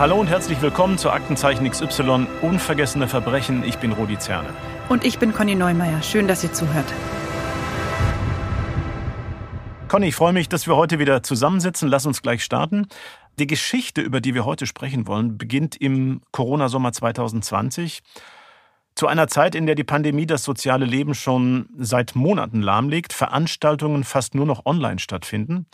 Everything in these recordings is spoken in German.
Hallo und herzlich willkommen zu Aktenzeichen XY Unvergessene Verbrechen. Ich bin Rudi Zerne. Und ich bin Conny Neumeier. Schön, dass ihr zuhört. Conny, ich freue mich, dass wir heute wieder zusammensitzen. Lass uns gleich starten. Die Geschichte, über die wir heute sprechen wollen, beginnt im Corona-Sommer 2020. Zu einer Zeit, in der die Pandemie das soziale Leben schon seit Monaten lahmlegt, Veranstaltungen fast nur noch online stattfinden.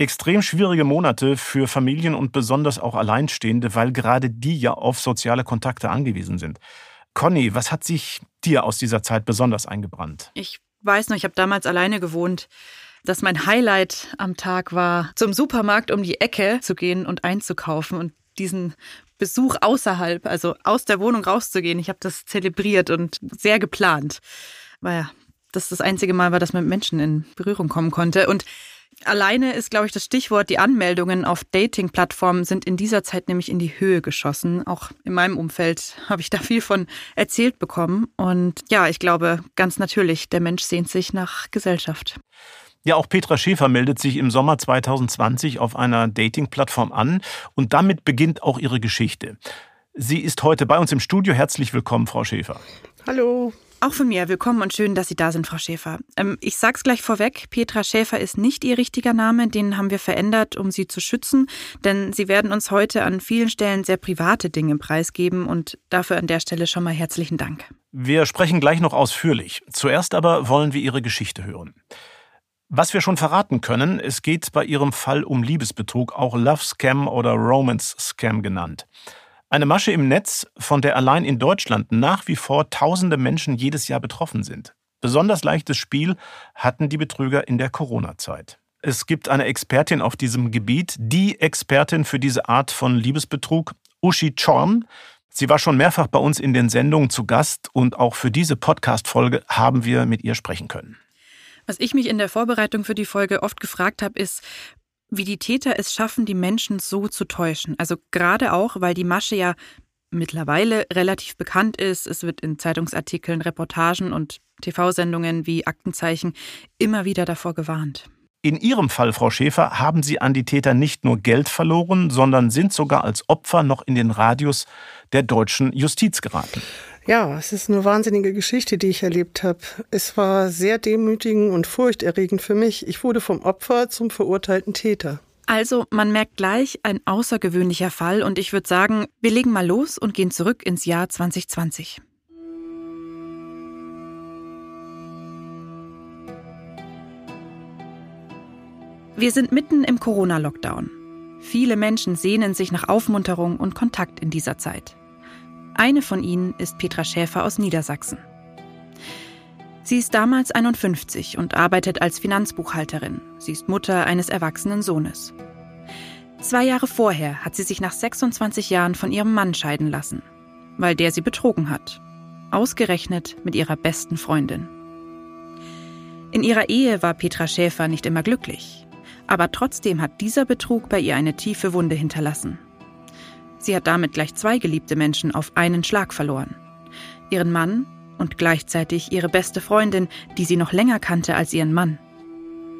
Extrem schwierige Monate für Familien und besonders auch Alleinstehende, weil gerade die ja auf soziale Kontakte angewiesen sind. Conny, was hat sich dir aus dieser Zeit besonders eingebrannt? Ich weiß noch, ich habe damals alleine gewohnt, dass mein Highlight am Tag war, zum Supermarkt um die Ecke zu gehen und einzukaufen und diesen Besuch außerhalb, also aus der Wohnung rauszugehen. Ich habe das zelebriert und sehr geplant. Weil das das einzige Mal war, dass man mit Menschen in Berührung kommen konnte. Und Alleine ist, glaube ich, das Stichwort, die Anmeldungen auf Dating-Plattformen sind in dieser Zeit nämlich in die Höhe geschossen. Auch in meinem Umfeld habe ich da viel von erzählt bekommen. Und ja, ich glaube, ganz natürlich, der Mensch sehnt sich nach Gesellschaft. Ja, auch Petra Schäfer meldet sich im Sommer 2020 auf einer Dating-Plattform an und damit beginnt auch ihre Geschichte. Sie ist heute bei uns im Studio. Herzlich willkommen, Frau Schäfer. Hallo. Auch von mir willkommen und schön, dass Sie da sind, Frau Schäfer. Ähm, ich sag's gleich vorweg, Petra Schäfer ist nicht Ihr richtiger Name, den haben wir verändert, um Sie zu schützen, denn Sie werden uns heute an vielen Stellen sehr private Dinge preisgeben und dafür an der Stelle schon mal herzlichen Dank. Wir sprechen gleich noch ausführlich. Zuerst aber wollen wir Ihre Geschichte hören. Was wir schon verraten können, es geht bei Ihrem Fall um Liebesbetrug, auch Love Scam oder Romance Scam genannt. Eine Masche im Netz, von der allein in Deutschland nach wie vor tausende Menschen jedes Jahr betroffen sind. Besonders leichtes Spiel hatten die Betrüger in der Corona-Zeit. Es gibt eine Expertin auf diesem Gebiet, die Expertin für diese Art von Liebesbetrug, Uschi Chorn. Sie war schon mehrfach bei uns in den Sendungen zu Gast und auch für diese Podcast-Folge haben wir mit ihr sprechen können. Was ich mich in der Vorbereitung für die Folge oft gefragt habe, ist, wie die Täter es schaffen, die Menschen so zu täuschen. Also gerade auch, weil die Masche ja mittlerweile relativ bekannt ist. Es wird in Zeitungsartikeln, Reportagen und TV-Sendungen wie Aktenzeichen immer wieder davor gewarnt. In Ihrem Fall, Frau Schäfer, haben Sie an die Täter nicht nur Geld verloren, sondern sind sogar als Opfer noch in den Radius der deutschen Justiz geraten. Ja, es ist eine wahnsinnige Geschichte, die ich erlebt habe. Es war sehr demütigend und furchterregend für mich. Ich wurde vom Opfer zum verurteilten Täter. Also, man merkt gleich ein außergewöhnlicher Fall und ich würde sagen, wir legen mal los und gehen zurück ins Jahr 2020. Wir sind mitten im Corona-Lockdown. Viele Menschen sehnen sich nach Aufmunterung und Kontakt in dieser Zeit. Eine von ihnen ist Petra Schäfer aus Niedersachsen. Sie ist damals 51 und arbeitet als Finanzbuchhalterin. Sie ist Mutter eines erwachsenen Sohnes. Zwei Jahre vorher hat sie sich nach 26 Jahren von ihrem Mann scheiden lassen, weil der sie betrogen hat. Ausgerechnet mit ihrer besten Freundin. In ihrer Ehe war Petra Schäfer nicht immer glücklich, aber trotzdem hat dieser Betrug bei ihr eine tiefe Wunde hinterlassen. Sie hat damit gleich zwei geliebte Menschen auf einen Schlag verloren. Ihren Mann und gleichzeitig ihre beste Freundin, die sie noch länger kannte als ihren Mann.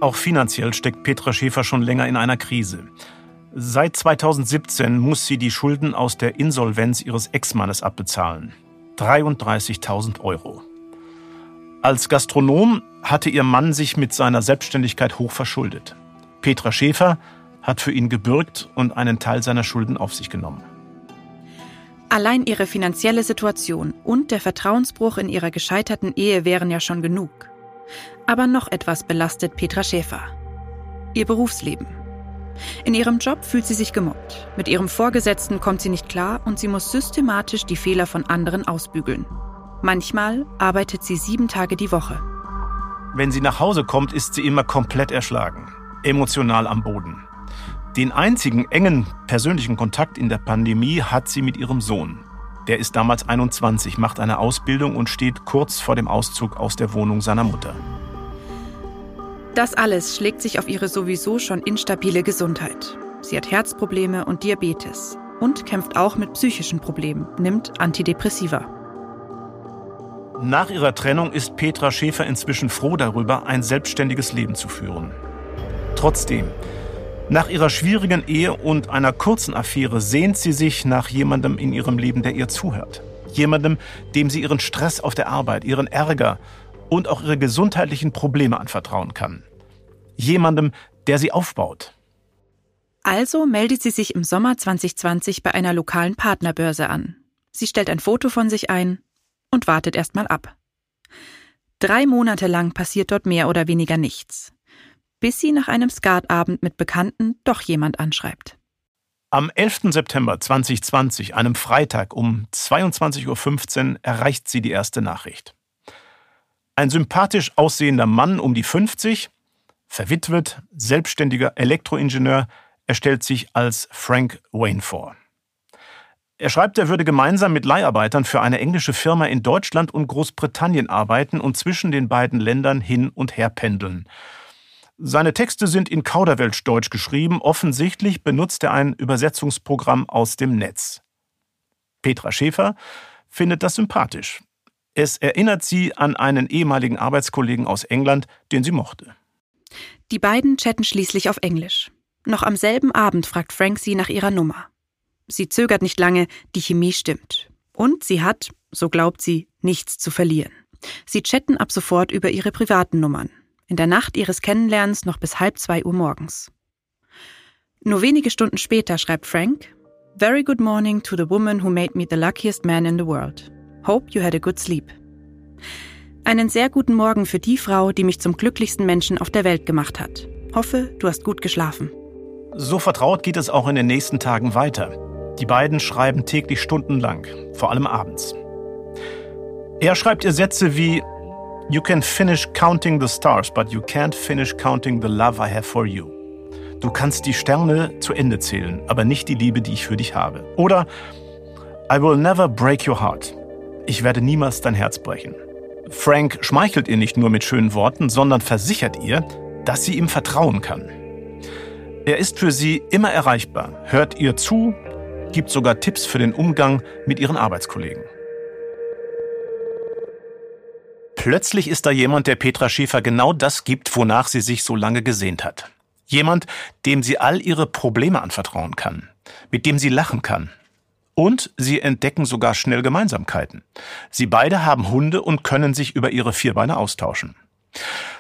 Auch finanziell steckt Petra Schäfer schon länger in einer Krise. Seit 2017 muss sie die Schulden aus der Insolvenz ihres Ex-Mannes abbezahlen. 33.000 Euro. Als Gastronom hatte ihr Mann sich mit seiner Selbstständigkeit hoch verschuldet. Petra Schäfer hat für ihn gebürgt und einen Teil seiner Schulden auf sich genommen. Allein ihre finanzielle Situation und der Vertrauensbruch in ihrer gescheiterten Ehe wären ja schon genug. Aber noch etwas belastet Petra Schäfer. Ihr Berufsleben. In ihrem Job fühlt sie sich gemobbt. Mit ihrem Vorgesetzten kommt sie nicht klar und sie muss systematisch die Fehler von anderen ausbügeln. Manchmal arbeitet sie sieben Tage die Woche. Wenn sie nach Hause kommt, ist sie immer komplett erschlagen, emotional am Boden. Den einzigen engen persönlichen Kontakt in der Pandemie hat sie mit ihrem Sohn. Der ist damals 21, macht eine Ausbildung und steht kurz vor dem Auszug aus der Wohnung seiner Mutter. Das alles schlägt sich auf ihre sowieso schon instabile Gesundheit. Sie hat Herzprobleme und Diabetes und kämpft auch mit psychischen Problemen, nimmt Antidepressiva. Nach ihrer Trennung ist Petra Schäfer inzwischen froh darüber, ein selbstständiges Leben zu führen. Trotzdem, Nach ihrer schwierigen Ehe und einer kurzen Affäre sehnt sie sich nach jemandem in ihrem Leben, der ihr zuhört. Jemandem, dem sie ihren Stress auf der Arbeit, ihren Ärger und auch ihre gesundheitlichen Probleme anvertrauen kann. Jemandem, der sie aufbaut. Also meldet sie sich im Sommer 2020 bei einer lokalen Partnerbörse an. Sie stellt ein Foto von sich ein und wartet erstmal ab. Drei Monate lang passiert dort mehr oder weniger nichts bis sie nach einem Skatabend mit Bekannten doch jemand anschreibt. Am 11. September 2020, einem Freitag um 22.15 Uhr, erreicht sie die erste Nachricht. Ein sympathisch aussehender Mann um die 50, verwitwet, selbstständiger Elektroingenieur, er stellt sich als Frank Wayne vor. Er schreibt, er würde gemeinsam mit Leiharbeitern für eine englische Firma in Deutschland und Großbritannien arbeiten und zwischen den beiden Ländern hin und her pendeln. Seine Texte sind in Kauderwelschdeutsch geschrieben, offensichtlich benutzt er ein Übersetzungsprogramm aus dem Netz. Petra Schäfer findet das sympathisch. Es erinnert sie an einen ehemaligen Arbeitskollegen aus England, den sie mochte. Die beiden chatten schließlich auf Englisch. Noch am selben Abend fragt Frank sie nach ihrer Nummer. Sie zögert nicht lange, die Chemie stimmt. Und sie hat, so glaubt sie, nichts zu verlieren. Sie chatten ab sofort über ihre privaten Nummern in der Nacht ihres Kennenlernens noch bis halb zwei Uhr morgens. Nur wenige Stunden später schreibt Frank, Very good morning to the woman who made me the luckiest man in the world. Hope you had a good sleep. Einen sehr guten Morgen für die Frau, die mich zum glücklichsten Menschen auf der Welt gemacht hat. Hoffe, du hast gut geschlafen. So vertraut geht es auch in den nächsten Tagen weiter. Die beiden schreiben täglich stundenlang, vor allem abends. Er schreibt ihr Sätze wie You can finish counting the stars, but you can't finish counting the love I have for you. Du kannst die Sterne zu Ende zählen, aber nicht die Liebe, die ich für dich habe. Oder I will never break your heart. Ich werde niemals dein Herz brechen. Frank schmeichelt ihr nicht nur mit schönen Worten, sondern versichert ihr, dass sie ihm vertrauen kann. Er ist für sie immer erreichbar, hört ihr zu, gibt sogar Tipps für den Umgang mit ihren Arbeitskollegen. Plötzlich ist da jemand, der Petra Schäfer genau das gibt, wonach sie sich so lange gesehnt hat. Jemand, dem sie all ihre Probleme anvertrauen kann, mit dem sie lachen kann. Und sie entdecken sogar schnell Gemeinsamkeiten. Sie beide haben Hunde und können sich über ihre Vierbeine austauschen.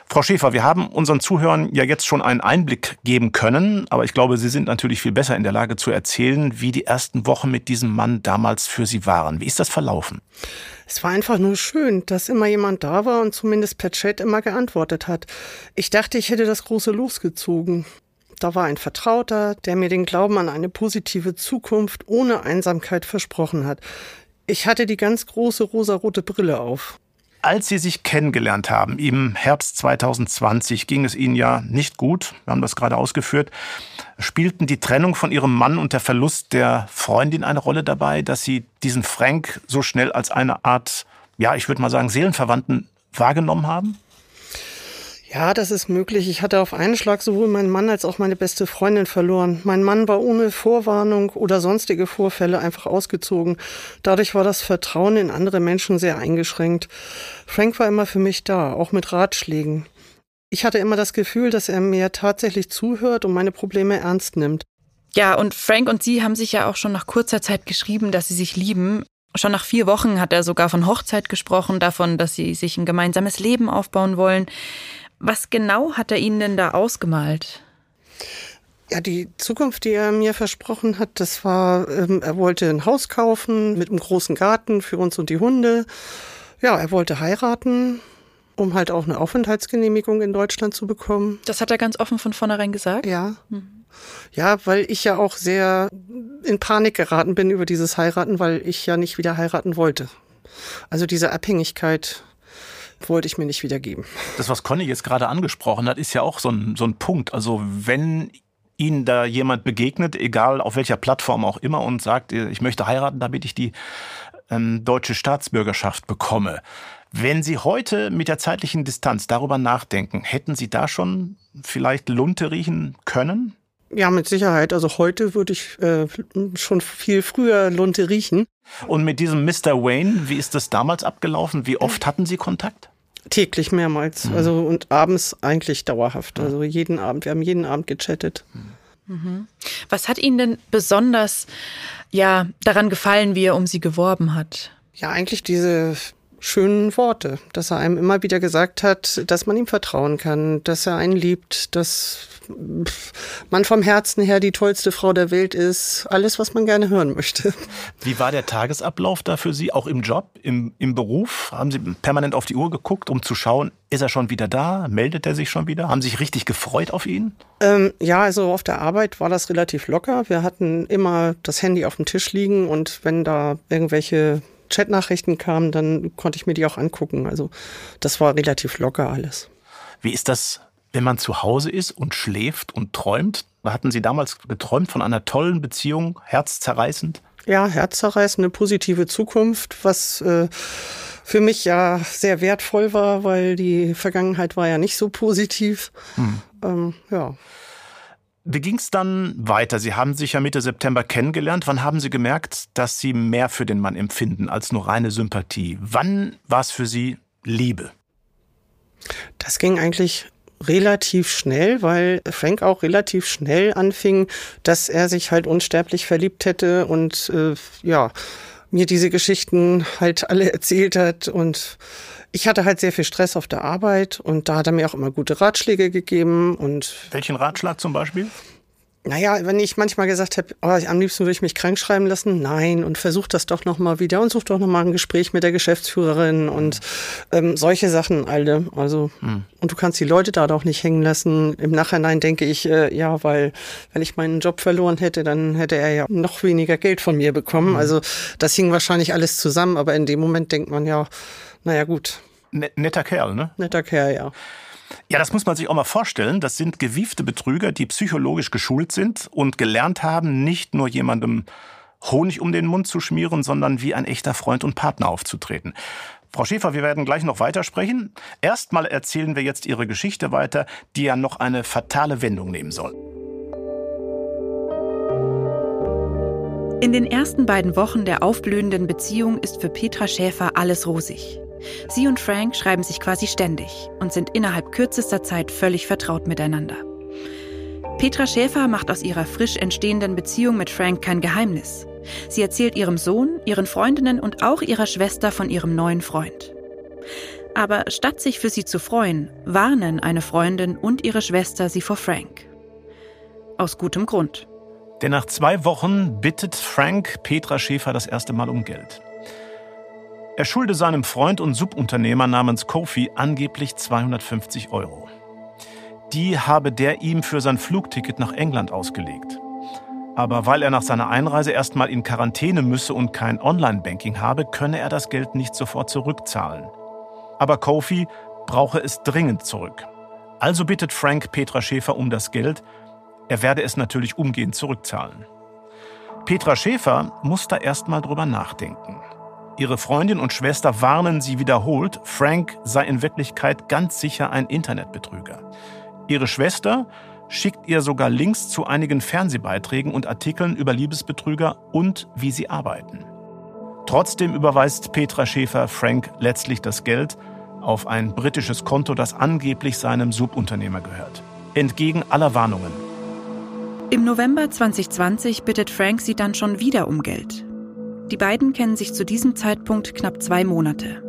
Frau Schäfer, wir haben unseren Zuhörern ja jetzt schon einen Einblick geben können, aber ich glaube, Sie sind natürlich viel besser in der Lage zu erzählen, wie die ersten Wochen mit diesem Mann damals für Sie waren. Wie ist das verlaufen? Es war einfach nur schön, dass immer jemand da war und zumindest per Chat immer geantwortet hat. Ich dachte, ich hätte das große losgezogen. Da war ein Vertrauter, der mir den Glauben an eine positive Zukunft ohne Einsamkeit versprochen hat. Ich hatte die ganz große rosarote Brille auf. Als Sie sich kennengelernt haben, im Herbst 2020, ging es Ihnen ja nicht gut. Wir haben das gerade ausgeführt. Spielten die Trennung von Ihrem Mann und der Verlust der Freundin eine Rolle dabei, dass Sie diesen Frank so schnell als eine Art, ja, ich würde mal sagen, Seelenverwandten wahrgenommen haben? Ja, das ist möglich. Ich hatte auf einen Schlag sowohl meinen Mann als auch meine beste Freundin verloren. Mein Mann war ohne Vorwarnung oder sonstige Vorfälle einfach ausgezogen. Dadurch war das Vertrauen in andere Menschen sehr eingeschränkt. Frank war immer für mich da, auch mit Ratschlägen. Ich hatte immer das Gefühl, dass er mir tatsächlich zuhört und meine Probleme ernst nimmt. Ja, und Frank und Sie haben sich ja auch schon nach kurzer Zeit geschrieben, dass Sie sich lieben. Schon nach vier Wochen hat er sogar von Hochzeit gesprochen, davon, dass sie sich ein gemeinsames Leben aufbauen wollen. Was genau hat er Ihnen denn da ausgemalt? Ja, die Zukunft, die er mir versprochen hat, das war, ähm, er wollte ein Haus kaufen mit einem großen Garten für uns und die Hunde. Ja, er wollte heiraten, um halt auch eine Aufenthaltsgenehmigung in Deutschland zu bekommen. Das hat er ganz offen von vornherein gesagt? Ja. Mhm. Ja, weil ich ja auch sehr in Panik geraten bin über dieses Heiraten, weil ich ja nicht wieder heiraten wollte. Also diese Abhängigkeit wollte ich mir nicht wiedergeben. Das, was Conny jetzt gerade angesprochen hat, ist ja auch so ein, so ein Punkt. Also wenn Ihnen da jemand begegnet, egal auf welcher Plattform auch immer, und sagt, ich möchte heiraten, damit ich die ähm, deutsche Staatsbürgerschaft bekomme. Wenn Sie heute mit der zeitlichen Distanz darüber nachdenken, hätten Sie da schon vielleicht Lunte riechen können? Ja, mit Sicherheit. Also heute würde ich äh, schon viel früher Lunte riechen. Und mit diesem Mr. Wayne, wie ist das damals abgelaufen? Wie oft hatten Sie Kontakt? Täglich mehrmals. Mhm. Also und abends eigentlich dauerhaft. Also jeden Abend. Wir haben jeden Abend gechattet. Mhm. Was hat Ihnen denn besonders ja, daran gefallen, wie er um Sie geworben hat? Ja, eigentlich diese schönen Worte, dass er einem immer wieder gesagt hat, dass man ihm vertrauen kann, dass er einen liebt, dass man vom Herzen her die tollste Frau der Welt ist. Alles, was man gerne hören möchte. Wie war der Tagesablauf da für Sie, auch im Job, im, im Beruf? Haben Sie permanent auf die Uhr geguckt, um zu schauen, ist er schon wieder da? Meldet er sich schon wieder? Haben Sie sich richtig gefreut auf ihn? Ähm, ja, also auf der Arbeit war das relativ locker. Wir hatten immer das Handy auf dem Tisch liegen und wenn da irgendwelche Chatnachrichten kamen, dann konnte ich mir die auch angucken. Also das war relativ locker alles. Wie ist das wenn man zu Hause ist und schläft und träumt? Hatten Sie damals geträumt von einer tollen Beziehung, herzzerreißend? Ja, herzzerreißend, eine positive Zukunft, was äh, für mich ja sehr wertvoll war, weil die Vergangenheit war ja nicht so positiv. Hm. Ähm, ja. Wie ging es dann weiter? Sie haben sich ja Mitte September kennengelernt. Wann haben Sie gemerkt, dass Sie mehr für den Mann empfinden als nur reine Sympathie? Wann war es für Sie Liebe? Das ging eigentlich relativ schnell, weil Frank auch relativ schnell anfing, dass er sich halt unsterblich verliebt hätte und äh, ja, mir diese Geschichten halt alle erzählt hat und ich hatte halt sehr viel Stress auf der Arbeit und da hat er mir auch immer gute Ratschläge gegeben und welchen Ratschlag zum Beispiel? Naja, wenn ich manchmal gesagt habe, oh, am liebsten würde ich mich krank schreiben lassen, nein, und versuch das doch nochmal wieder und such doch nochmal ein Gespräch mit der Geschäftsführerin und ähm, solche Sachen alle. Also, hm. und du kannst die Leute da doch nicht hängen lassen. Im Nachhinein denke ich, äh, ja, weil, wenn ich meinen Job verloren hätte, dann hätte er ja noch weniger Geld von mir bekommen. Hm. Also, das hing wahrscheinlich alles zusammen, aber in dem Moment denkt man ja, naja, gut. Netter Kerl, ne? Netter Kerl, ja. Ja, das muss man sich auch mal vorstellen. Das sind gewiefte Betrüger, die psychologisch geschult sind und gelernt haben, nicht nur jemandem Honig um den Mund zu schmieren, sondern wie ein echter Freund und Partner aufzutreten. Frau Schäfer, wir werden gleich noch weitersprechen. Erstmal erzählen wir jetzt Ihre Geschichte weiter, die ja noch eine fatale Wendung nehmen soll. In den ersten beiden Wochen der aufblühenden Beziehung ist für Petra Schäfer alles rosig. Sie und Frank schreiben sich quasi ständig und sind innerhalb kürzester Zeit völlig vertraut miteinander. Petra Schäfer macht aus ihrer frisch entstehenden Beziehung mit Frank kein Geheimnis. Sie erzählt ihrem Sohn, ihren Freundinnen und auch ihrer Schwester von ihrem neuen Freund. Aber statt sich für sie zu freuen, warnen eine Freundin und ihre Schwester sie vor Frank. Aus gutem Grund. Denn nach zwei Wochen bittet Frank Petra Schäfer das erste Mal um Geld. Er schulde seinem Freund und Subunternehmer namens Kofi angeblich 250 Euro. Die habe der ihm für sein Flugticket nach England ausgelegt. Aber weil er nach seiner Einreise erstmal in Quarantäne müsse und kein Online-Banking habe, könne er das Geld nicht sofort zurückzahlen. Aber Kofi brauche es dringend zurück. Also bittet Frank Petra Schäfer um das Geld. Er werde es natürlich umgehend zurückzahlen. Petra Schäfer muss da erstmal drüber nachdenken. Ihre Freundin und Schwester warnen sie wiederholt, Frank sei in Wirklichkeit ganz sicher ein Internetbetrüger. Ihre Schwester schickt ihr sogar Links zu einigen Fernsehbeiträgen und Artikeln über Liebesbetrüger und wie sie arbeiten. Trotzdem überweist Petra Schäfer Frank letztlich das Geld auf ein britisches Konto, das angeblich seinem Subunternehmer gehört. Entgegen aller Warnungen. Im November 2020 bittet Frank sie dann schon wieder um Geld. Die beiden kennen sich zu diesem Zeitpunkt knapp zwei Monate.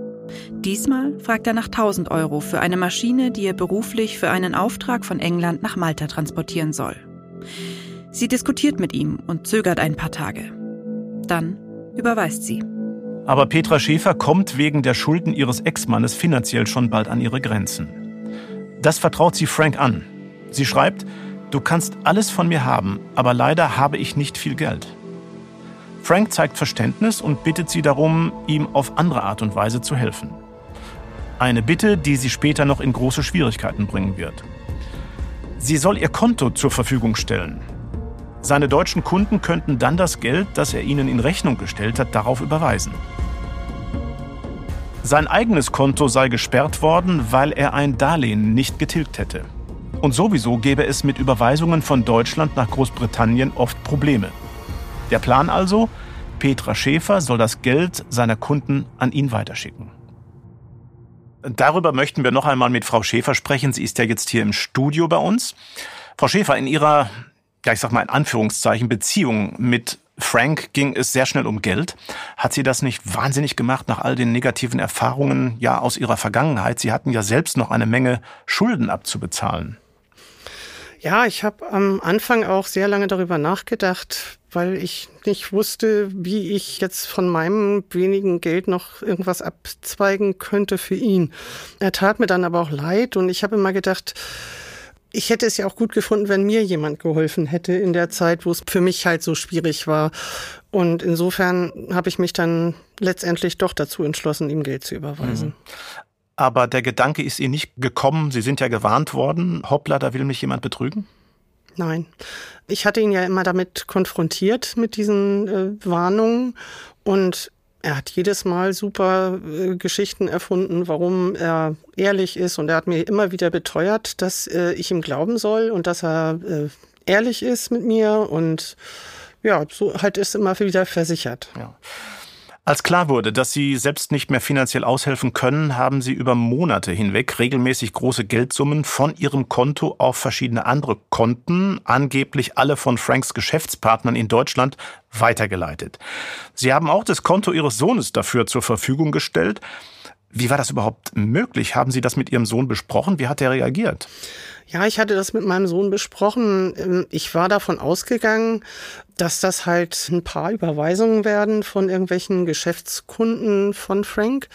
Diesmal fragt er nach 1000 Euro für eine Maschine, die er beruflich für einen Auftrag von England nach Malta transportieren soll. Sie diskutiert mit ihm und zögert ein paar Tage. Dann überweist sie. Aber Petra Schäfer kommt wegen der Schulden ihres Ex-Mannes finanziell schon bald an ihre Grenzen. Das vertraut sie Frank an. Sie schreibt, du kannst alles von mir haben, aber leider habe ich nicht viel Geld. Frank zeigt Verständnis und bittet sie darum, ihm auf andere Art und Weise zu helfen. Eine Bitte, die sie später noch in große Schwierigkeiten bringen wird. Sie soll ihr Konto zur Verfügung stellen. Seine deutschen Kunden könnten dann das Geld, das er ihnen in Rechnung gestellt hat, darauf überweisen. Sein eigenes Konto sei gesperrt worden, weil er ein Darlehen nicht getilgt hätte. Und sowieso gäbe es mit Überweisungen von Deutschland nach Großbritannien oft Probleme. Der Plan also, Petra Schäfer soll das Geld seiner Kunden an ihn weiterschicken. Darüber möchten wir noch einmal mit Frau Schäfer sprechen. Sie ist ja jetzt hier im Studio bei uns. Frau Schäfer, in Ihrer ja, ich sag mal in Anführungszeichen, Beziehung mit Frank ging es sehr schnell um Geld. Hat sie das nicht wahnsinnig gemacht nach all den negativen Erfahrungen ja aus ihrer Vergangenheit? Sie hatten ja selbst noch eine Menge Schulden abzubezahlen. Ja, ich habe am Anfang auch sehr lange darüber nachgedacht, weil ich nicht wusste, wie ich jetzt von meinem wenigen Geld noch irgendwas abzweigen könnte für ihn. Er tat mir dann aber auch leid und ich habe immer gedacht, ich hätte es ja auch gut gefunden, wenn mir jemand geholfen hätte in der Zeit, wo es für mich halt so schwierig war. Und insofern habe ich mich dann letztendlich doch dazu entschlossen, ihm Geld zu überweisen. Mhm. Aber der Gedanke ist Ihnen nicht gekommen, Sie sind ja gewarnt worden, hoppla, da will mich jemand betrügen? Nein. Ich hatte ihn ja immer damit konfrontiert, mit diesen äh, Warnungen. Und er hat jedes Mal super äh, Geschichten erfunden, warum er ehrlich ist. Und er hat mir immer wieder beteuert, dass äh, ich ihm glauben soll und dass er äh, ehrlich ist mit mir. Und ja, so halt ist immer wieder versichert. Ja. Als klar wurde, dass sie selbst nicht mehr finanziell aushelfen können, haben sie über Monate hinweg regelmäßig große Geldsummen von ihrem Konto auf verschiedene andere Konten, angeblich alle von Franks Geschäftspartnern in Deutschland, weitergeleitet. Sie haben auch das Konto ihres Sohnes dafür zur Verfügung gestellt. Wie war das überhaupt möglich? Haben Sie das mit Ihrem Sohn besprochen? Wie hat er reagiert? Ja, ich hatte das mit meinem Sohn besprochen. Ähm, ich war davon ausgegangen, dass das halt ein paar Überweisungen werden von irgendwelchen Geschäftskunden von Frank.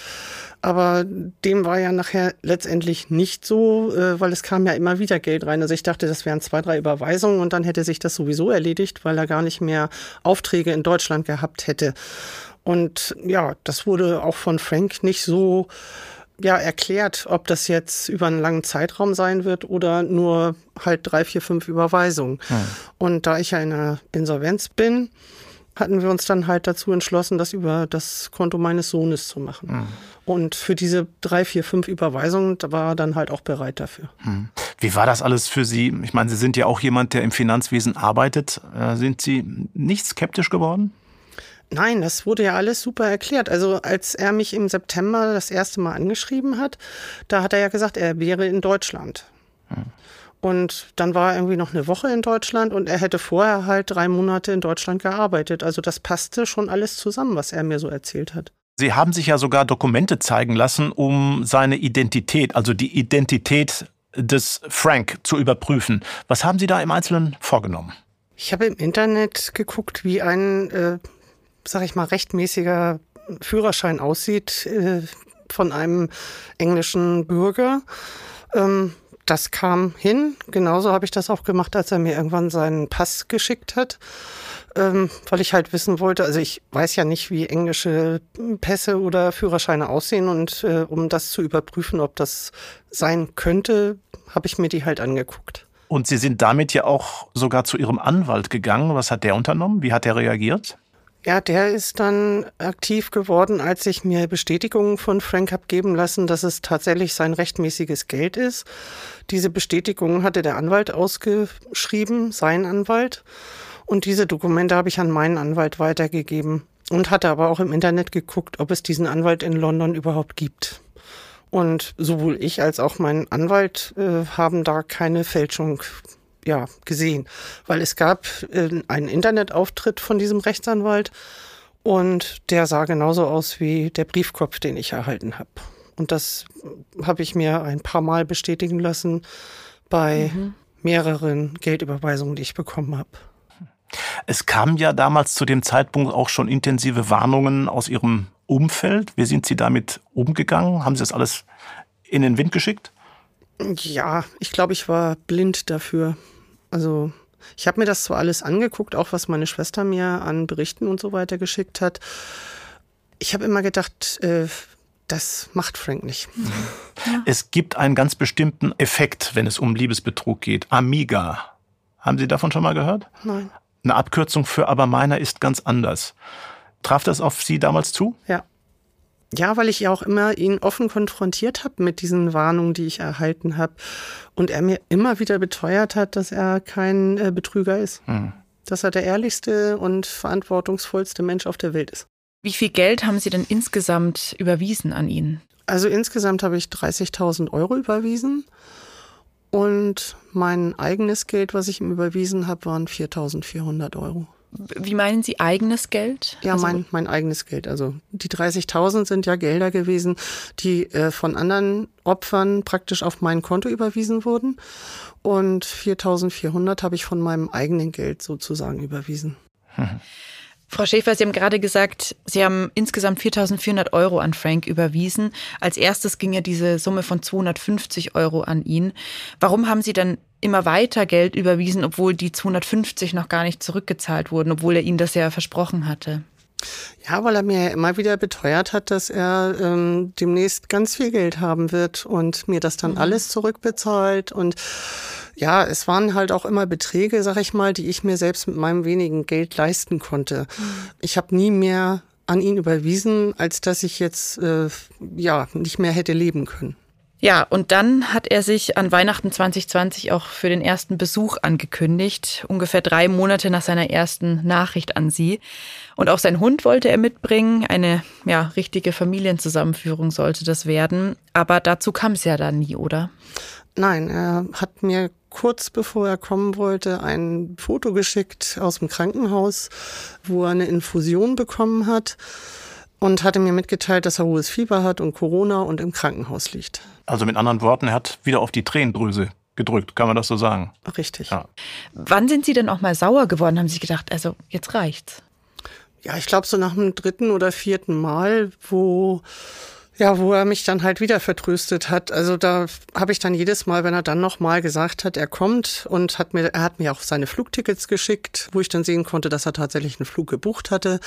Aber dem war ja nachher letztendlich nicht so, äh, weil es kam ja immer wieder Geld rein. Also ich dachte, das wären zwei, drei Überweisungen und dann hätte sich das sowieso erledigt, weil er gar nicht mehr Aufträge in Deutschland gehabt hätte. Und ja, das wurde auch von Frank nicht so ja erklärt, ob das jetzt über einen langen Zeitraum sein wird oder nur halt drei, vier, fünf Überweisungen. Hm. Und da ich ja in einer Insolvenz bin, hatten wir uns dann halt dazu entschlossen, das über das Konto meines Sohnes zu machen. Hm. Und für diese drei, vier, fünf Überweisungen war er dann halt auch bereit dafür. Hm. Wie war das alles für Sie? Ich meine, Sie sind ja auch jemand, der im Finanzwesen arbeitet. Äh, sind Sie nicht skeptisch geworden? Nein, das wurde ja alles super erklärt. Also als er mich im September das erste Mal angeschrieben hat, da hat er ja gesagt, er wäre in Deutschland. Hm. Und dann war er irgendwie noch eine Woche in Deutschland und er hätte vorher halt drei Monate in Deutschland gearbeitet. Also das passte schon alles zusammen, was er mir so erzählt hat. Sie haben sich ja sogar Dokumente zeigen lassen, um seine Identität, also die Identität des Frank zu überprüfen. Was haben Sie da im Einzelnen vorgenommen? Ich habe im Internet geguckt, wie ein äh, sag ich mal, rechtmäßiger Führerschein aussieht äh, von einem englischen Bürger. Ähm, das kam hin. Genauso habe ich das auch gemacht, als er mir irgendwann seinen Pass geschickt hat, ähm, weil ich halt wissen wollte, also ich weiß ja nicht, wie englische Pässe oder Führerscheine aussehen und äh, um das zu überprüfen, ob das sein könnte, habe ich mir die halt angeguckt. Und Sie sind damit ja auch sogar zu Ihrem Anwalt gegangen. Was hat der unternommen? Wie hat er reagiert? Ja, der ist dann aktiv geworden, als ich mir Bestätigungen von Frank habe geben lassen, dass es tatsächlich sein rechtmäßiges Geld ist. Diese Bestätigung hatte der Anwalt ausgeschrieben, sein Anwalt. Und diese Dokumente habe ich an meinen Anwalt weitergegeben und hatte aber auch im Internet geguckt, ob es diesen Anwalt in London überhaupt gibt. Und sowohl ich als auch mein Anwalt äh, haben da keine Fälschung ja, gesehen, weil es gab äh, einen Internetauftritt von diesem Rechtsanwalt und der sah genauso aus wie der Briefkopf, den ich erhalten habe. Und das habe ich mir ein paar Mal bestätigen lassen bei mhm. mehreren Geldüberweisungen, die ich bekommen habe. Es kamen ja damals zu dem Zeitpunkt auch schon intensive Warnungen aus Ihrem Umfeld. Wie sind Sie damit umgegangen? Haben Sie das alles in den Wind geschickt? Ja, ich glaube, ich war blind dafür. Also ich habe mir das zwar alles angeguckt, auch was meine Schwester mir an Berichten und so weiter geschickt hat. Ich habe immer gedacht, äh, das macht Frank nicht. Ja. Es gibt einen ganz bestimmten Effekt, wenn es um Liebesbetrug geht. Amiga. Haben Sie davon schon mal gehört? Nein. Eine Abkürzung für aber meiner ist ganz anders. Traf das auf Sie damals zu? Ja. Ja, weil ich ja auch immer ihn offen konfrontiert habe mit diesen Warnungen, die ich erhalten habe. Und er mir immer wieder beteuert hat, dass er kein äh, Betrüger ist. Hm. Dass er der ehrlichste und verantwortungsvollste Mensch auf der Welt ist. Wie viel Geld haben Sie denn insgesamt überwiesen an ihn? Also insgesamt habe ich 30.000 Euro überwiesen. Und mein eigenes Geld, was ich ihm überwiesen habe, waren 4.400 Euro. Wie meinen Sie eigenes Geld? Ja, also mein, mein eigenes Geld. Also die 30.000 sind ja Gelder gewesen, die äh, von anderen Opfern praktisch auf mein Konto überwiesen wurden. Und 4.400 habe ich von meinem eigenen Geld sozusagen überwiesen. Hm. Frau Schäfer, Sie haben gerade gesagt, Sie haben insgesamt 4.400 Euro an Frank überwiesen. Als erstes ging ja diese Summe von 250 Euro an ihn. Warum haben Sie dann immer weiter Geld überwiesen, obwohl die 250 noch gar nicht zurückgezahlt wurden, obwohl er Ihnen das ja versprochen hatte? Ja, weil er mir immer wieder beteuert hat, dass er ähm, demnächst ganz viel Geld haben wird und mir das dann mhm. alles zurückbezahlt und ja, es waren halt auch immer Beträge, sag ich mal, die ich mir selbst mit meinem wenigen Geld leisten konnte. Ich habe nie mehr an ihn überwiesen, als dass ich jetzt äh, ja nicht mehr hätte leben können. Ja, und dann hat er sich an Weihnachten 2020 auch für den ersten Besuch angekündigt, ungefähr drei Monate nach seiner ersten Nachricht an sie. Und auch sein Hund wollte er mitbringen. Eine ja, richtige Familienzusammenführung sollte das werden. Aber dazu kam es ja dann nie, oder? Nein, er hat mir kurz bevor er kommen wollte ein Foto geschickt aus dem Krankenhaus, wo er eine Infusion bekommen hat und hatte mir mitgeteilt, dass er hohes Fieber hat und Corona und im Krankenhaus liegt. Also mit anderen Worten, er hat wieder auf die Tränendrüse gedrückt, kann man das so sagen? Richtig. Ja. Wann sind Sie denn auch mal sauer geworden? Haben Sie gedacht, also jetzt reicht's? Ja, ich glaube so nach dem dritten oder vierten Mal, wo ja, wo er mich dann halt wieder vertröstet hat. Also da habe ich dann jedes Mal, wenn er dann nochmal gesagt hat, er kommt und hat mir, er hat mir auch seine Flugtickets geschickt, wo ich dann sehen konnte, dass er tatsächlich einen Flug gebucht hatte.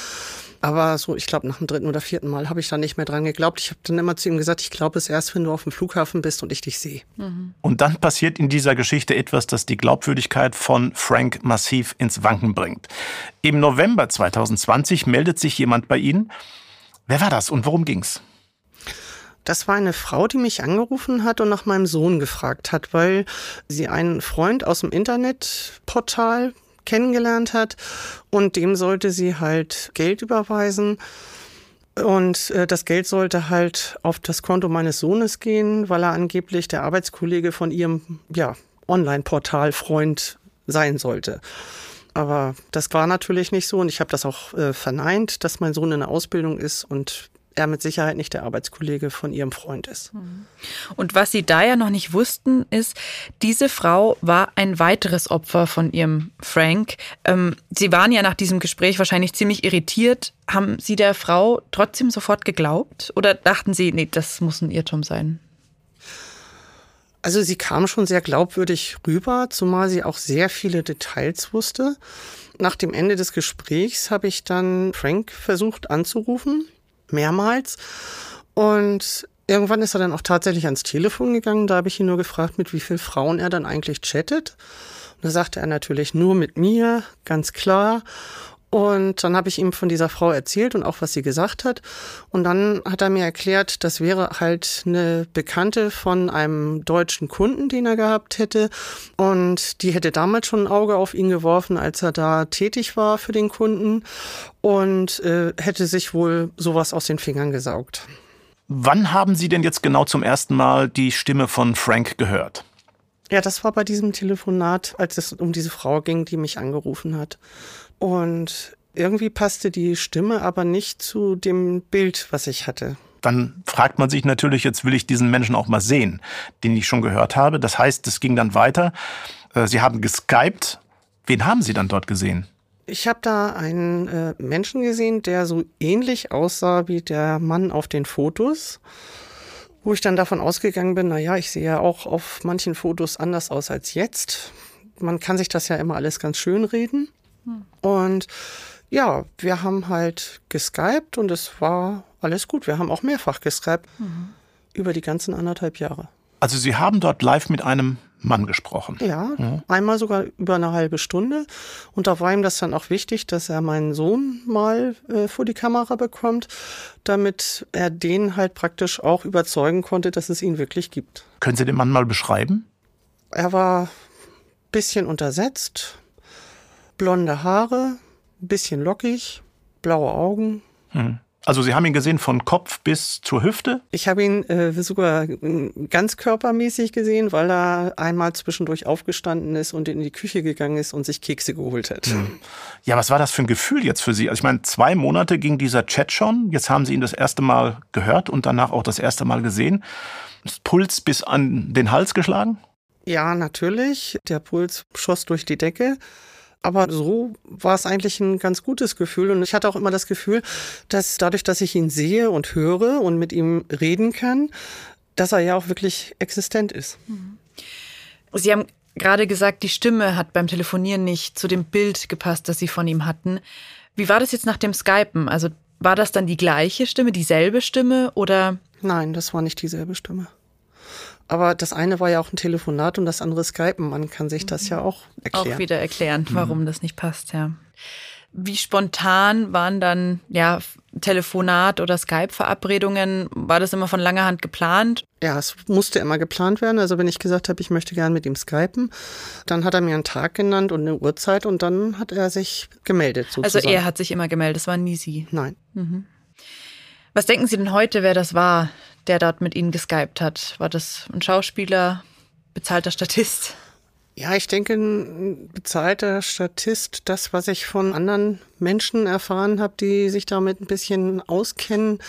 Aber so, ich glaube, nach dem dritten oder vierten Mal habe ich dann nicht mehr dran geglaubt. Ich habe dann immer zu ihm gesagt, ich glaube es erst, wenn du auf dem Flughafen bist und ich dich sehe. Mhm. Und dann passiert in dieser Geschichte etwas, das die Glaubwürdigkeit von Frank massiv ins Wanken bringt. Im November 2020 meldet sich jemand bei Ihnen. Wer war das und worum ging's? Das war eine Frau, die mich angerufen hat und nach meinem Sohn gefragt hat, weil sie einen Freund aus dem Internetportal kennengelernt hat und dem sollte sie halt Geld überweisen. Und äh, das Geld sollte halt auf das Konto meines Sohnes gehen, weil er angeblich der Arbeitskollege von ihrem ja, Online-Portal Freund sein sollte. Aber das war natürlich nicht so und ich habe das auch äh, verneint, dass mein Sohn in der Ausbildung ist und er mit Sicherheit nicht der Arbeitskollege von ihrem Freund ist. Und was Sie da ja noch nicht wussten, ist, diese Frau war ein weiteres Opfer von ihrem Frank. Ähm, Sie waren ja nach diesem Gespräch wahrscheinlich ziemlich irritiert. Haben Sie der Frau trotzdem sofort geglaubt? Oder dachten Sie, nee, das muss ein Irrtum sein? Also sie kam schon sehr glaubwürdig rüber, zumal sie auch sehr viele Details wusste. Nach dem Ende des Gesprächs habe ich dann Frank versucht anzurufen mehrmals. Und irgendwann ist er dann auch tatsächlich ans Telefon gegangen. Da habe ich ihn nur gefragt, mit wie vielen Frauen er dann eigentlich chattet. Und da sagte er natürlich nur mit mir, ganz klar. Und dann habe ich ihm von dieser Frau erzählt und auch, was sie gesagt hat. Und dann hat er mir erklärt, das wäre halt eine Bekannte von einem deutschen Kunden, den er gehabt hätte. Und die hätte damals schon ein Auge auf ihn geworfen, als er da tätig war für den Kunden. Und äh, hätte sich wohl sowas aus den Fingern gesaugt. Wann haben Sie denn jetzt genau zum ersten Mal die Stimme von Frank gehört? Ja, das war bei diesem Telefonat, als es um diese Frau ging, die mich angerufen hat. Und irgendwie passte die Stimme aber nicht zu dem Bild, was ich hatte. Dann fragt man sich natürlich, jetzt will ich diesen Menschen auch mal sehen, den ich schon gehört habe. Das heißt, es ging dann weiter. Äh, Sie haben geskypt. Wen haben Sie dann dort gesehen? Ich habe da einen äh, Menschen gesehen, der so ähnlich aussah wie der Mann auf den Fotos, wo ich dann davon ausgegangen bin, naja, ich sehe ja auch auf manchen Fotos anders aus als jetzt. Man kann sich das ja immer alles ganz schön reden. Und ja, wir haben halt geskypt und es war alles gut. Wir haben auch mehrfach geskypt mhm. über die ganzen anderthalb Jahre. Also Sie haben dort live mit einem Mann gesprochen. Ja, ja, einmal sogar über eine halbe Stunde. Und da war ihm das dann auch wichtig, dass er meinen Sohn mal äh, vor die Kamera bekommt, damit er den halt praktisch auch überzeugen konnte, dass es ihn wirklich gibt. Können Sie den Mann mal beschreiben? Er war ein bisschen untersetzt, blonde Haare, ein bisschen lockig, blaue Augen. Hm. Also Sie haben ihn gesehen von Kopf bis zur Hüfte? Ich habe ihn äh, sogar ganz körpermäßig gesehen, weil er einmal zwischendurch aufgestanden ist und in die Küche gegangen ist und sich Kekse geholt hat. Hm. Ja, was war das für ein Gefühl jetzt für Sie? Also ich meine, zwei Monate ging dieser Chat schon. Jetzt haben Sie ihn das erste Mal gehört und danach auch das erste Mal gesehen. Ist Puls bis an den Hals geschlagen? Ja, natürlich. Der Puls schoss durch die Decke. Aber so war es eigentlich ein ganz gutes Gefühl. Und ich hatte auch immer das Gefühl, dass dadurch, dass ich ihn sehe und höre und mit ihm reden kann, dass er ja auch wirklich existent ist. Mhm. Sie haben gerade gesagt, die Stimme hat beim Telefonieren nicht zu dem Bild gepasst, das Sie von ihm hatten. Wie war das jetzt nach dem Skypen? Also war das dann die gleiche Stimme, dieselbe Stimme oder? Nein, das war nicht dieselbe Stimme. Aber das eine war ja auch ein Telefonat und das andere Skypen. Man kann sich das ja auch erklären. Auch wieder erklären, warum mhm. das nicht passt, ja. Wie spontan waren dann ja Telefonat oder Skype-Verabredungen? War das immer von langer Hand geplant? Ja, es musste immer geplant werden. Also wenn ich gesagt habe, ich möchte gern mit ihm skypen, dann hat er mir einen Tag genannt und eine Uhrzeit und dann hat er sich gemeldet. Sozusagen. Also er hat sich immer gemeldet, es war nie Sie? Nein. Mhm. Was denken Sie denn heute, wer das war, der dort mit Ihnen geskypt hat? War das ein Schauspieler, bezahlter Statist? Ja, ich denke, ein bezahlter Statist, das, was ich von anderen Menschen erfahren habe, die sich damit ein bisschen auskennen,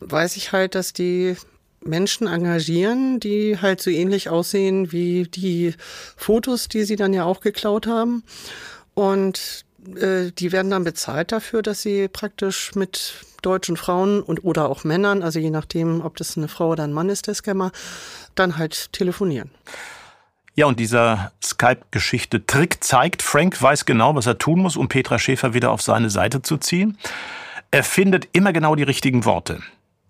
weiß ich halt, dass die Menschen engagieren, die halt so ähnlich aussehen wie die Fotos, die sie dann ja auch geklaut haben. Und äh, die werden dann bezahlt dafür, dass sie praktisch mit deutschen Frauen und oder auch Männern, also je nachdem, ob das eine Frau oder ein Mann ist, der Scammer, dann halt telefonieren. Ja, und dieser Skype-Geschichte-Trick zeigt, Frank weiß genau, was er tun muss, um Petra Schäfer wieder auf seine Seite zu ziehen. Er findet immer genau die richtigen Worte.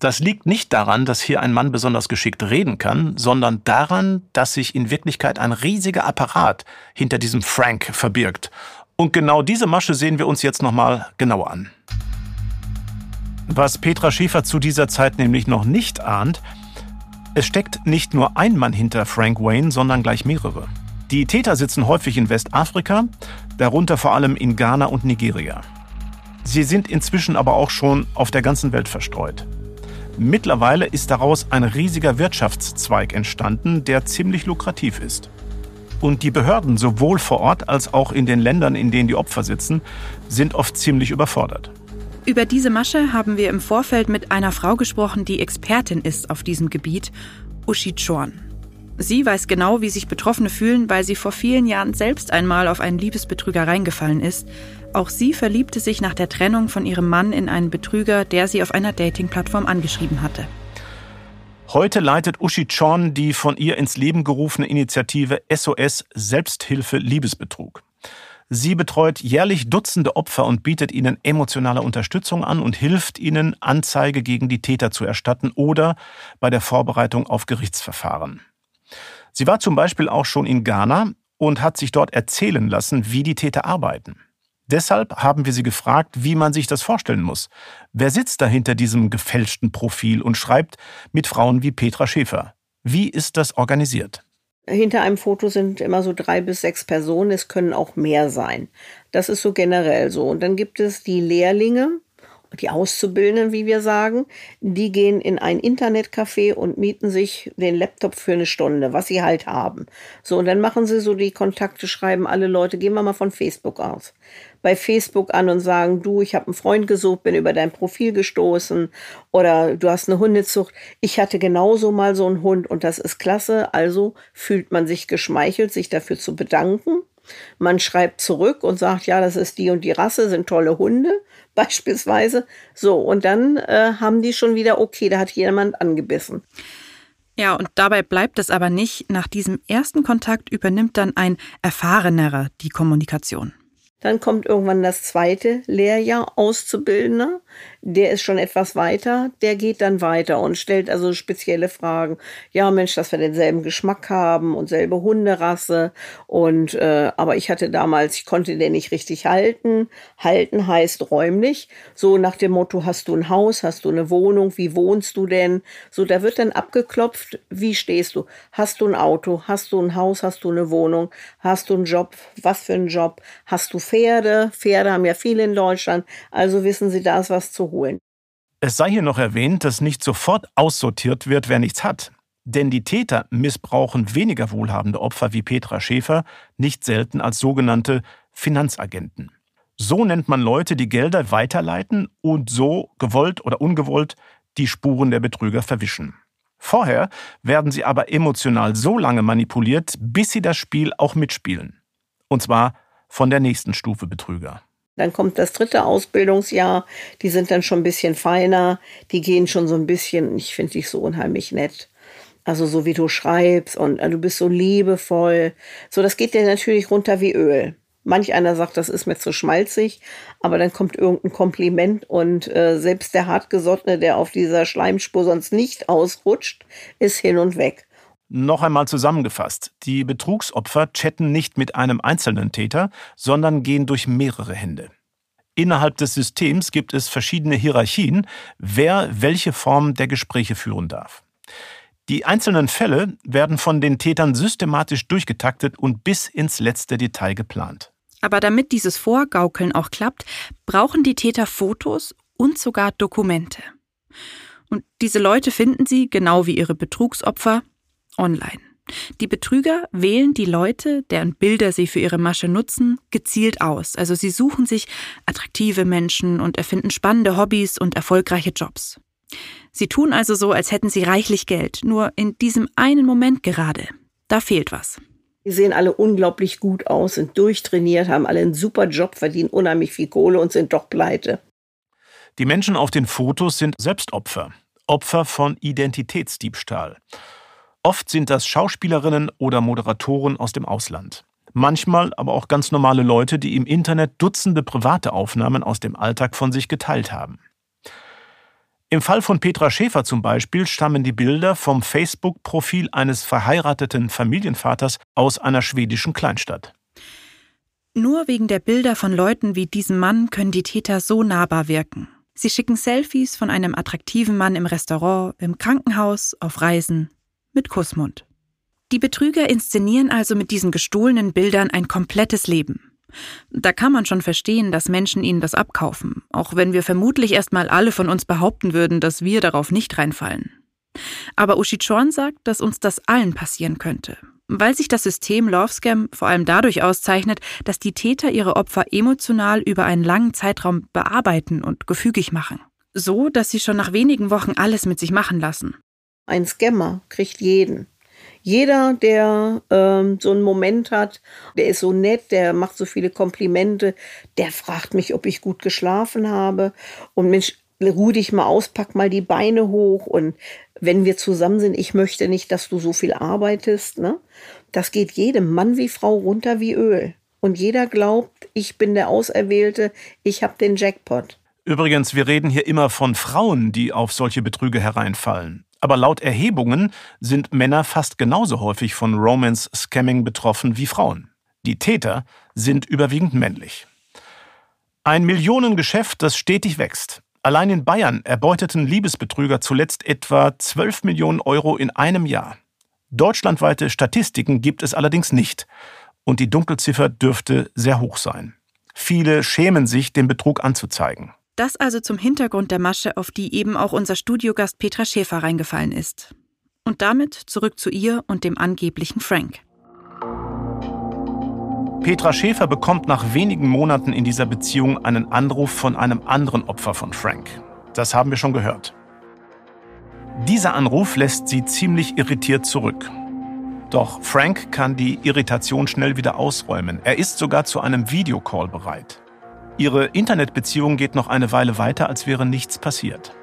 Das liegt nicht daran, dass hier ein Mann besonders geschickt reden kann, sondern daran, dass sich in Wirklichkeit ein riesiger Apparat hinter diesem Frank verbirgt. Und genau diese Masche sehen wir uns jetzt nochmal genauer an. Was Petra Schäfer zu dieser Zeit nämlich noch nicht ahnt, es steckt nicht nur ein Mann hinter Frank Wayne, sondern gleich mehrere. Die Täter sitzen häufig in Westafrika, darunter vor allem in Ghana und Nigeria. Sie sind inzwischen aber auch schon auf der ganzen Welt verstreut. Mittlerweile ist daraus ein riesiger Wirtschaftszweig entstanden, der ziemlich lukrativ ist. Und die Behörden, sowohl vor Ort als auch in den Ländern, in denen die Opfer sitzen, sind oft ziemlich überfordert. Über diese Masche haben wir im Vorfeld mit einer Frau gesprochen, die Expertin ist auf diesem Gebiet, Uschi Chorn. Sie weiß genau, wie sich Betroffene fühlen, weil sie vor vielen Jahren selbst einmal auf einen Liebesbetrüger reingefallen ist. Auch sie verliebte sich nach der Trennung von ihrem Mann in einen Betrüger, der sie auf einer Dating-Plattform angeschrieben hatte. Heute leitet Uschi Chorn die von ihr ins Leben gerufene Initiative SOS Selbsthilfe Liebesbetrug. Sie betreut jährlich Dutzende Opfer und bietet ihnen emotionale Unterstützung an und hilft ihnen, Anzeige gegen die Täter zu erstatten oder bei der Vorbereitung auf Gerichtsverfahren. Sie war zum Beispiel auch schon in Ghana und hat sich dort erzählen lassen, wie die Täter arbeiten. Deshalb haben wir sie gefragt, wie man sich das vorstellen muss. Wer sitzt da hinter diesem gefälschten Profil und schreibt mit Frauen wie Petra Schäfer? Wie ist das organisiert? Hinter einem Foto sind immer so drei bis sechs Personen, es können auch mehr sein. Das ist so generell so. Und dann gibt es die Lehrlinge, die Auszubildenden, wie wir sagen, die gehen in ein Internetcafé und mieten sich den Laptop für eine Stunde, was sie halt haben. So, und dann machen sie so die Kontakte, schreiben alle Leute, gehen wir mal von Facebook aus bei Facebook an und sagen, du, ich habe einen Freund gesucht, bin über dein Profil gestoßen oder du hast eine Hundezucht. Ich hatte genauso mal so einen Hund und das ist klasse. Also fühlt man sich geschmeichelt, sich dafür zu bedanken. Man schreibt zurück und sagt, ja, das ist die und die Rasse, sind tolle Hunde, beispielsweise. So, und dann äh, haben die schon wieder, okay, da hat jemand angebissen. Ja, und dabei bleibt es aber nicht. Nach diesem ersten Kontakt übernimmt dann ein Erfahrenerer die Kommunikation. Dann kommt irgendwann das zweite Lehrjahr Auszubildender. Der ist schon etwas weiter. Der geht dann weiter und stellt also spezielle Fragen. Ja, Mensch, dass wir denselben Geschmack haben und selbe Hunderasse. Und äh, aber ich hatte damals, ich konnte den nicht richtig halten. Halten heißt räumlich. So nach dem Motto: Hast du ein Haus? Hast du eine Wohnung? Wie wohnst du denn? So, da wird dann abgeklopft. Wie stehst du? Hast du ein Auto? Hast du ein Haus? Hast du eine Wohnung? Hast du einen Job? Was für einen Job? Hast du Pferde. Pferde haben ja viele in Deutschland, also wissen Sie, da ist was zu holen. Es sei hier noch erwähnt, dass nicht sofort aussortiert wird, wer nichts hat. Denn die Täter missbrauchen weniger wohlhabende Opfer wie Petra Schäfer nicht selten als sogenannte Finanzagenten. So nennt man Leute, die Gelder weiterleiten und so, gewollt oder ungewollt, die Spuren der Betrüger verwischen. Vorher werden sie aber emotional so lange manipuliert, bis sie das Spiel auch mitspielen. Und zwar von der nächsten Stufe Betrüger. Dann kommt das dritte Ausbildungsjahr, die sind dann schon ein bisschen feiner, die gehen schon so ein bisschen, ich finde dich so unheimlich nett. Also so wie du schreibst und äh, du bist so liebevoll. So, das geht dir natürlich runter wie Öl. Manch einer sagt, das ist mir zu schmalzig, aber dann kommt irgendein Kompliment und äh, selbst der hartgesottene, der auf dieser Schleimspur sonst nicht ausrutscht, ist hin und weg. Noch einmal zusammengefasst, die Betrugsopfer chatten nicht mit einem einzelnen Täter, sondern gehen durch mehrere Hände. Innerhalb des Systems gibt es verschiedene Hierarchien, wer welche Form der Gespräche führen darf. Die einzelnen Fälle werden von den Tätern systematisch durchgetaktet und bis ins letzte Detail geplant. Aber damit dieses Vorgaukeln auch klappt, brauchen die Täter Fotos und sogar Dokumente. Und diese Leute finden sie, genau wie ihre Betrugsopfer, online. Die Betrüger wählen die Leute, deren Bilder sie für ihre Masche nutzen, gezielt aus. Also sie suchen sich attraktive Menschen und erfinden spannende Hobbys und erfolgreiche Jobs. Sie tun also so, als hätten sie reichlich Geld, nur in diesem einen Moment gerade. Da fehlt was. Die sehen alle unglaublich gut aus, sind durchtrainiert, haben alle einen super Job, verdienen unheimlich viel Kohle und sind doch pleite. Die Menschen auf den Fotos sind selbst Opfer. Opfer von Identitätsdiebstahl. Oft sind das Schauspielerinnen oder Moderatoren aus dem Ausland. Manchmal aber auch ganz normale Leute, die im Internet Dutzende private Aufnahmen aus dem Alltag von sich geteilt haben. Im Fall von Petra Schäfer zum Beispiel stammen die Bilder vom Facebook-Profil eines verheirateten Familienvaters aus einer schwedischen Kleinstadt. Nur wegen der Bilder von Leuten wie diesem Mann können die Täter so nahbar wirken. Sie schicken Selfies von einem attraktiven Mann im Restaurant, im Krankenhaus, auf Reisen, mit Kussmund. Die Betrüger inszenieren also mit diesen gestohlenen Bildern ein komplettes Leben. Da kann man schon verstehen, dass Menschen ihnen das abkaufen, auch wenn wir vermutlich erstmal alle von uns behaupten würden, dass wir darauf nicht reinfallen. Aber Ushichorn sagt, dass uns das allen passieren könnte, weil sich das System Love Scam vor allem dadurch auszeichnet, dass die Täter ihre Opfer emotional über einen langen Zeitraum bearbeiten und gefügig machen. So, dass sie schon nach wenigen Wochen alles mit sich machen lassen. Ein Scammer kriegt jeden. Jeder, der ähm, so einen Moment hat, der ist so nett, der macht so viele Komplimente, der fragt mich, ob ich gut geschlafen habe. Und Mensch, ruh dich mal aus, pack mal die Beine hoch. Und wenn wir zusammen sind, ich möchte nicht, dass du so viel arbeitest. Ne? Das geht jedem, Mann wie Frau, runter wie Öl. Und jeder glaubt, ich bin der Auserwählte, ich habe den Jackpot. Übrigens, wir reden hier immer von Frauen, die auf solche Betrüge hereinfallen. Aber laut Erhebungen sind Männer fast genauso häufig von Romance-Scamming betroffen wie Frauen. Die Täter sind überwiegend männlich. Ein Millionengeschäft, das stetig wächst. Allein in Bayern erbeuteten Liebesbetrüger zuletzt etwa 12 Millionen Euro in einem Jahr. Deutschlandweite Statistiken gibt es allerdings nicht. Und die Dunkelziffer dürfte sehr hoch sein. Viele schämen sich, den Betrug anzuzeigen. Das also zum Hintergrund der Masche, auf die eben auch unser Studiogast Petra Schäfer reingefallen ist. Und damit zurück zu ihr und dem angeblichen Frank. Petra Schäfer bekommt nach wenigen Monaten in dieser Beziehung einen Anruf von einem anderen Opfer von Frank. Das haben wir schon gehört. Dieser Anruf lässt sie ziemlich irritiert zurück. Doch Frank kann die Irritation schnell wieder ausräumen. Er ist sogar zu einem Videocall bereit. Ihre Internetbeziehung geht noch eine Weile weiter, als wäre nichts passiert.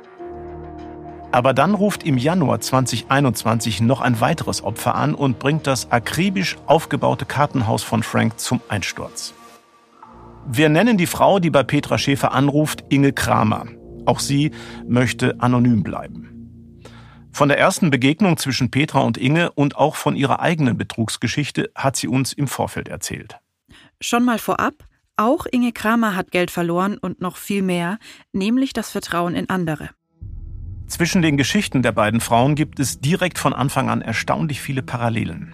Aber dann ruft im Januar 2021 noch ein weiteres Opfer an und bringt das akribisch aufgebaute Kartenhaus von Frank zum Einsturz. Wir nennen die Frau, die bei Petra Schäfer anruft, Inge Kramer. Auch sie möchte anonym bleiben. Von der ersten Begegnung zwischen Petra und Inge und auch von ihrer eigenen Betrugsgeschichte hat sie uns im Vorfeld erzählt. Schon mal vorab, auch Inge Kramer hat Geld verloren und noch viel mehr, nämlich das Vertrauen in andere. Zwischen den Geschichten der beiden Frauen gibt es direkt von Anfang an erstaunlich viele Parallelen.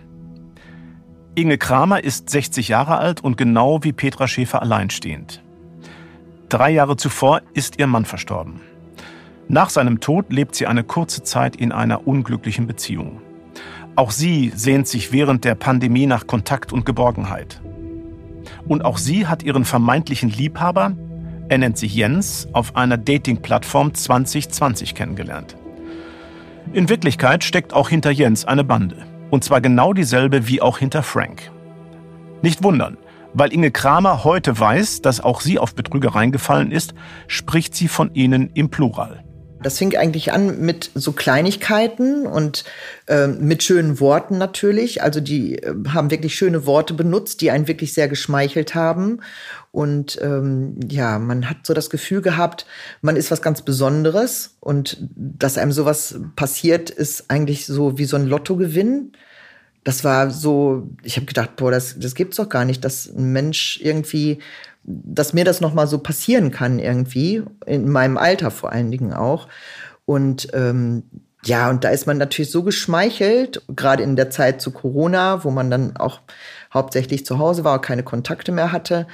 Inge Kramer ist 60 Jahre alt und genau wie Petra Schäfer alleinstehend. Drei Jahre zuvor ist ihr Mann verstorben. Nach seinem Tod lebt sie eine kurze Zeit in einer unglücklichen Beziehung. Auch sie sehnt sich während der Pandemie nach Kontakt und Geborgenheit. Und auch sie hat ihren vermeintlichen Liebhaber, er nennt sich Jens, auf einer Dating-Plattform 2020 kennengelernt. In Wirklichkeit steckt auch hinter Jens eine Bande. Und zwar genau dieselbe wie auch hinter Frank. Nicht wundern, weil Inge Kramer heute weiß, dass auch sie auf Betrügereien gefallen ist, spricht sie von ihnen im Plural. Das fing eigentlich an mit so Kleinigkeiten und äh, mit schönen Worten natürlich. Also die äh, haben wirklich schöne Worte benutzt, die einen wirklich sehr geschmeichelt haben. Und ähm, ja, man hat so das Gefühl gehabt, man ist was ganz Besonderes. Und dass einem sowas passiert, ist eigentlich so wie so ein Lottogewinn. Das war so, ich habe gedacht, boah, das, das gibt's doch gar nicht, dass ein Mensch irgendwie dass mir das noch mal so passieren kann irgendwie in meinem Alter vor allen Dingen auch und ähm, ja und da ist man natürlich so geschmeichelt gerade in der Zeit zu Corona wo man dann auch hauptsächlich zu Hause war keine Kontakte mehr hatte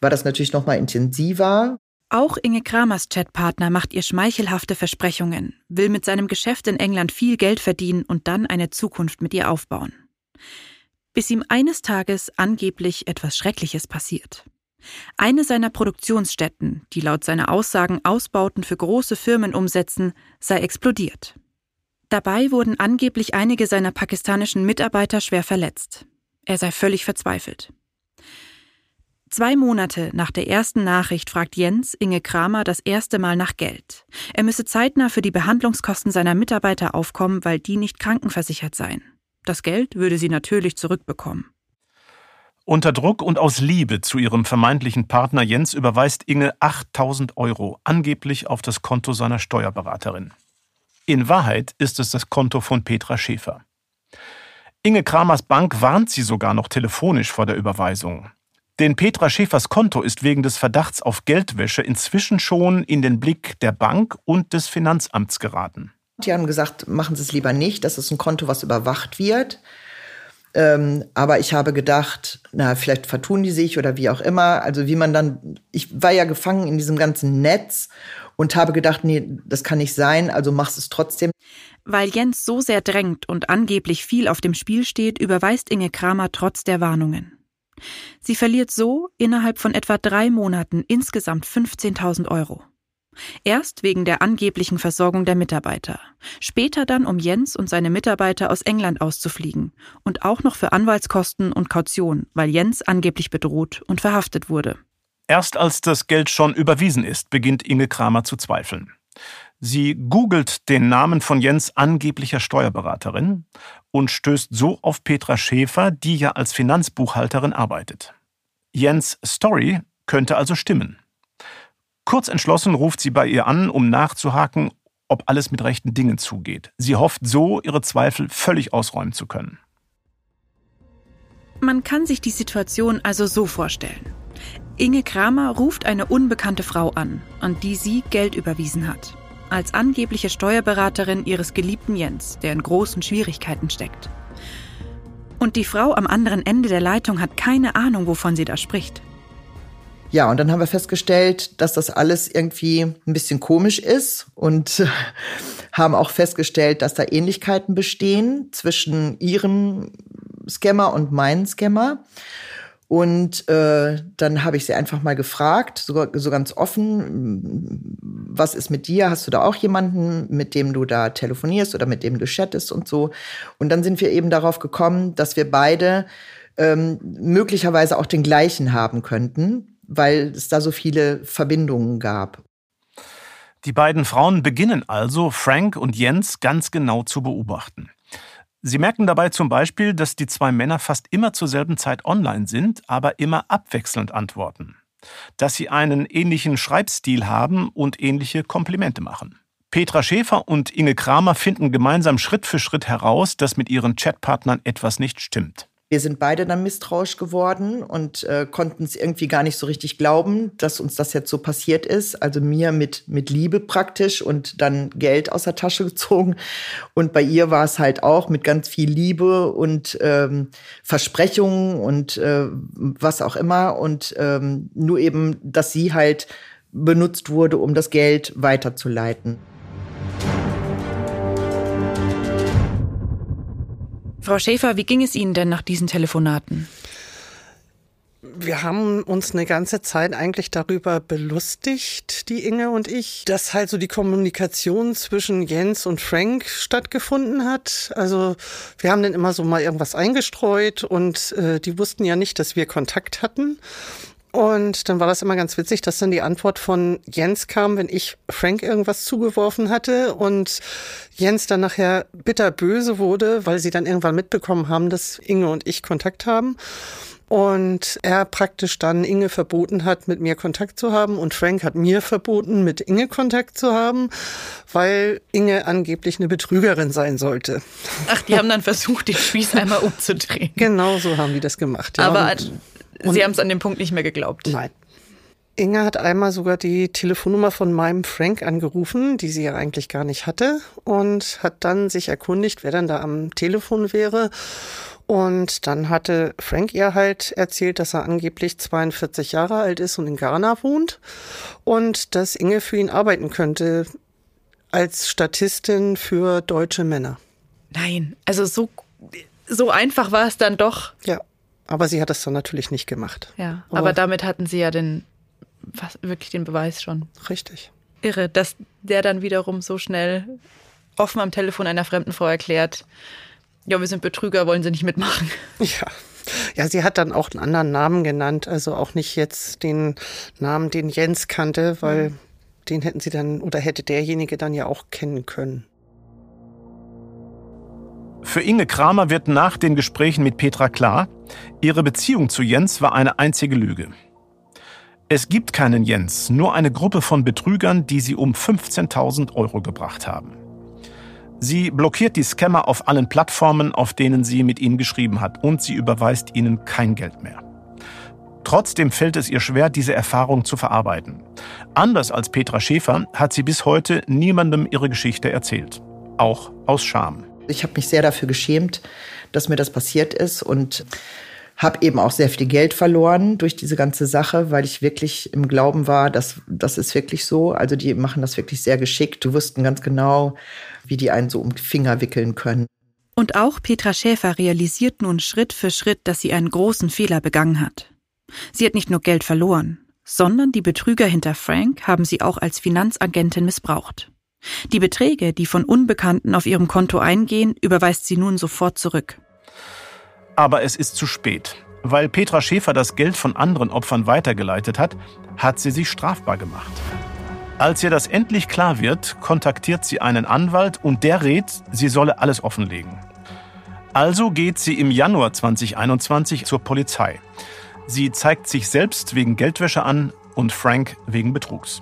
war das natürlich noch mal intensiver auch Inge Kramers Chatpartner macht ihr schmeichelhafte Versprechungen, will mit seinem Geschäft in England viel Geld verdienen und dann eine Zukunft mit ihr aufbauen. Bis ihm eines Tages angeblich etwas Schreckliches passiert. Eine seiner Produktionsstätten, die laut seiner Aussagen Ausbauten für große Firmen umsetzen, sei explodiert. Dabei wurden angeblich einige seiner pakistanischen Mitarbeiter schwer verletzt. Er sei völlig verzweifelt. Zwei Monate nach der ersten Nachricht fragt Jens Inge Kramer das erste Mal nach Geld. Er müsse zeitnah für die Behandlungskosten seiner Mitarbeiter aufkommen, weil die nicht krankenversichert seien. Das Geld würde sie natürlich zurückbekommen. Unter Druck und aus Liebe zu ihrem vermeintlichen Partner Jens überweist Inge 8000 Euro angeblich auf das Konto seiner Steuerberaterin. In Wahrheit ist es das Konto von Petra Schäfer. Inge Kramers Bank warnt sie sogar noch telefonisch vor der Überweisung. Denn Petra Schäfers Konto ist wegen des Verdachts auf Geldwäsche inzwischen schon in den Blick der Bank und des Finanzamts geraten. Die haben gesagt, machen Sie es lieber nicht, das ist ein Konto, was überwacht wird. Ähm, aber ich habe gedacht, na, vielleicht vertun die sich oder wie auch immer. Also wie man dann, ich war ja gefangen in diesem ganzen Netz und habe gedacht, nee, das kann nicht sein, also machst es trotzdem. Weil Jens so sehr drängt und angeblich viel auf dem Spiel steht, überweist Inge Kramer trotz der Warnungen. Sie verliert so innerhalb von etwa drei Monaten insgesamt 15.000 Euro. Erst wegen der angeblichen Versorgung der Mitarbeiter, später dann, um Jens und seine Mitarbeiter aus England auszufliegen und auch noch für Anwaltskosten und Kaution, weil Jens angeblich bedroht und verhaftet wurde. Erst als das Geld schon überwiesen ist, beginnt Inge Kramer zu zweifeln. Sie googelt den Namen von Jens angeblicher Steuerberaterin und stößt so auf Petra Schäfer, die ja als Finanzbuchhalterin arbeitet. Jens Story könnte also stimmen. Kurz entschlossen ruft sie bei ihr an, um nachzuhaken, ob alles mit rechten Dingen zugeht. Sie hofft so, ihre Zweifel völlig ausräumen zu können. Man kann sich die Situation also so vorstellen. Inge Kramer ruft eine unbekannte Frau an, an die sie Geld überwiesen hat. Als angebliche Steuerberaterin ihres geliebten Jens, der in großen Schwierigkeiten steckt. Und die Frau am anderen Ende der Leitung hat keine Ahnung, wovon sie da spricht. Ja, und dann haben wir festgestellt, dass das alles irgendwie ein bisschen komisch ist und haben auch festgestellt, dass da Ähnlichkeiten bestehen zwischen ihrem Scammer und meinen Scammer. Und äh, dann habe ich sie einfach mal gefragt, so, so ganz offen, was ist mit dir? Hast du da auch jemanden, mit dem du da telefonierst oder mit dem du chattest und so? Und dann sind wir eben darauf gekommen, dass wir beide ähm, möglicherweise auch den gleichen haben könnten weil es da so viele Verbindungen gab. Die beiden Frauen beginnen also, Frank und Jens ganz genau zu beobachten. Sie merken dabei zum Beispiel, dass die zwei Männer fast immer zur selben Zeit online sind, aber immer abwechselnd antworten. Dass sie einen ähnlichen Schreibstil haben und ähnliche Komplimente machen. Petra Schäfer und Inge Kramer finden gemeinsam Schritt für Schritt heraus, dass mit ihren Chatpartnern etwas nicht stimmt. Wir sind beide dann misstrauisch geworden und äh, konnten es irgendwie gar nicht so richtig glauben, dass uns das jetzt so passiert ist. Also mir mit, mit Liebe praktisch und dann Geld aus der Tasche gezogen. Und bei ihr war es halt auch mit ganz viel Liebe und ähm, Versprechungen und äh, was auch immer. Und ähm, nur eben, dass sie halt benutzt wurde, um das Geld weiterzuleiten. Frau Schäfer, wie ging es Ihnen denn nach diesen Telefonaten? Wir haben uns eine ganze Zeit eigentlich darüber belustigt, die Inge und ich, dass halt so die Kommunikation zwischen Jens und Frank stattgefunden hat. Also wir haben dann immer so mal irgendwas eingestreut und äh, die wussten ja nicht, dass wir Kontakt hatten. Und dann war das immer ganz witzig, dass dann die Antwort von Jens kam, wenn ich Frank irgendwas zugeworfen hatte und Jens dann nachher bitterböse wurde, weil sie dann irgendwann mitbekommen haben, dass Inge und ich Kontakt haben. Und er praktisch dann Inge verboten hat, mit mir Kontakt zu haben. Und Frank hat mir verboten, mit Inge Kontakt zu haben, weil Inge angeblich eine Betrügerin sein sollte. Ach, die haben dann versucht, den Spieß einmal umzudrehen. Genau so haben die das gemacht. Ja. Aber und, Sie haben es an dem Punkt nicht mehr geglaubt. Nein. Inge hat einmal sogar die Telefonnummer von meinem Frank angerufen, die sie ja eigentlich gar nicht hatte, und hat dann sich erkundigt, wer dann da am Telefon wäre. Und dann hatte Frank ihr halt erzählt, dass er angeblich 42 Jahre alt ist und in Ghana wohnt und dass Inge für ihn arbeiten könnte als Statistin für deutsche Männer. Nein, also so, so einfach war es dann doch. Ja, aber sie hat es dann natürlich nicht gemacht. Ja, aber, aber damit hatten sie ja den, was, wirklich den Beweis schon. Richtig. Irre, dass der dann wiederum so schnell offen am Telefon einer fremden Frau erklärt, ja, wir sind Betrüger, wollen Sie nicht mitmachen? Ja. Ja, sie hat dann auch einen anderen Namen genannt, also auch nicht jetzt den Namen, den Jens kannte, weil mhm. den hätten sie dann oder hätte derjenige dann ja auch kennen können. Für Inge Kramer wird nach den Gesprächen mit Petra klar, ihre Beziehung zu Jens war eine einzige Lüge. Es gibt keinen Jens, nur eine Gruppe von Betrügern, die sie um 15.000 Euro gebracht haben. Sie blockiert die Scammer auf allen Plattformen, auf denen sie mit ihnen geschrieben hat, und sie überweist ihnen kein Geld mehr. Trotzdem fällt es ihr schwer, diese Erfahrung zu verarbeiten. Anders als Petra Schäfer hat sie bis heute niemandem ihre Geschichte erzählt. Auch aus Scham. Ich habe mich sehr dafür geschämt, dass mir das passiert ist und habe eben auch sehr viel Geld verloren durch diese ganze Sache, weil ich wirklich im Glauben war, dass das ist wirklich so. Also die machen das wirklich sehr geschickt. Du wussten ganz genau, wie die einen so um Finger wickeln können. Und auch Petra Schäfer realisiert nun Schritt für Schritt, dass sie einen großen Fehler begangen hat. Sie hat nicht nur Geld verloren, sondern die Betrüger hinter Frank haben sie auch als Finanzagentin missbraucht. Die Beträge, die von Unbekannten auf ihrem Konto eingehen, überweist sie nun sofort zurück. Aber es ist zu spät. Weil Petra Schäfer das Geld von anderen Opfern weitergeleitet hat, hat sie sich strafbar gemacht. Als ihr das endlich klar wird, kontaktiert sie einen Anwalt und der rät, sie solle alles offenlegen. Also geht sie im Januar 2021 zur Polizei. Sie zeigt sich selbst wegen Geldwäsche an und Frank wegen Betrugs.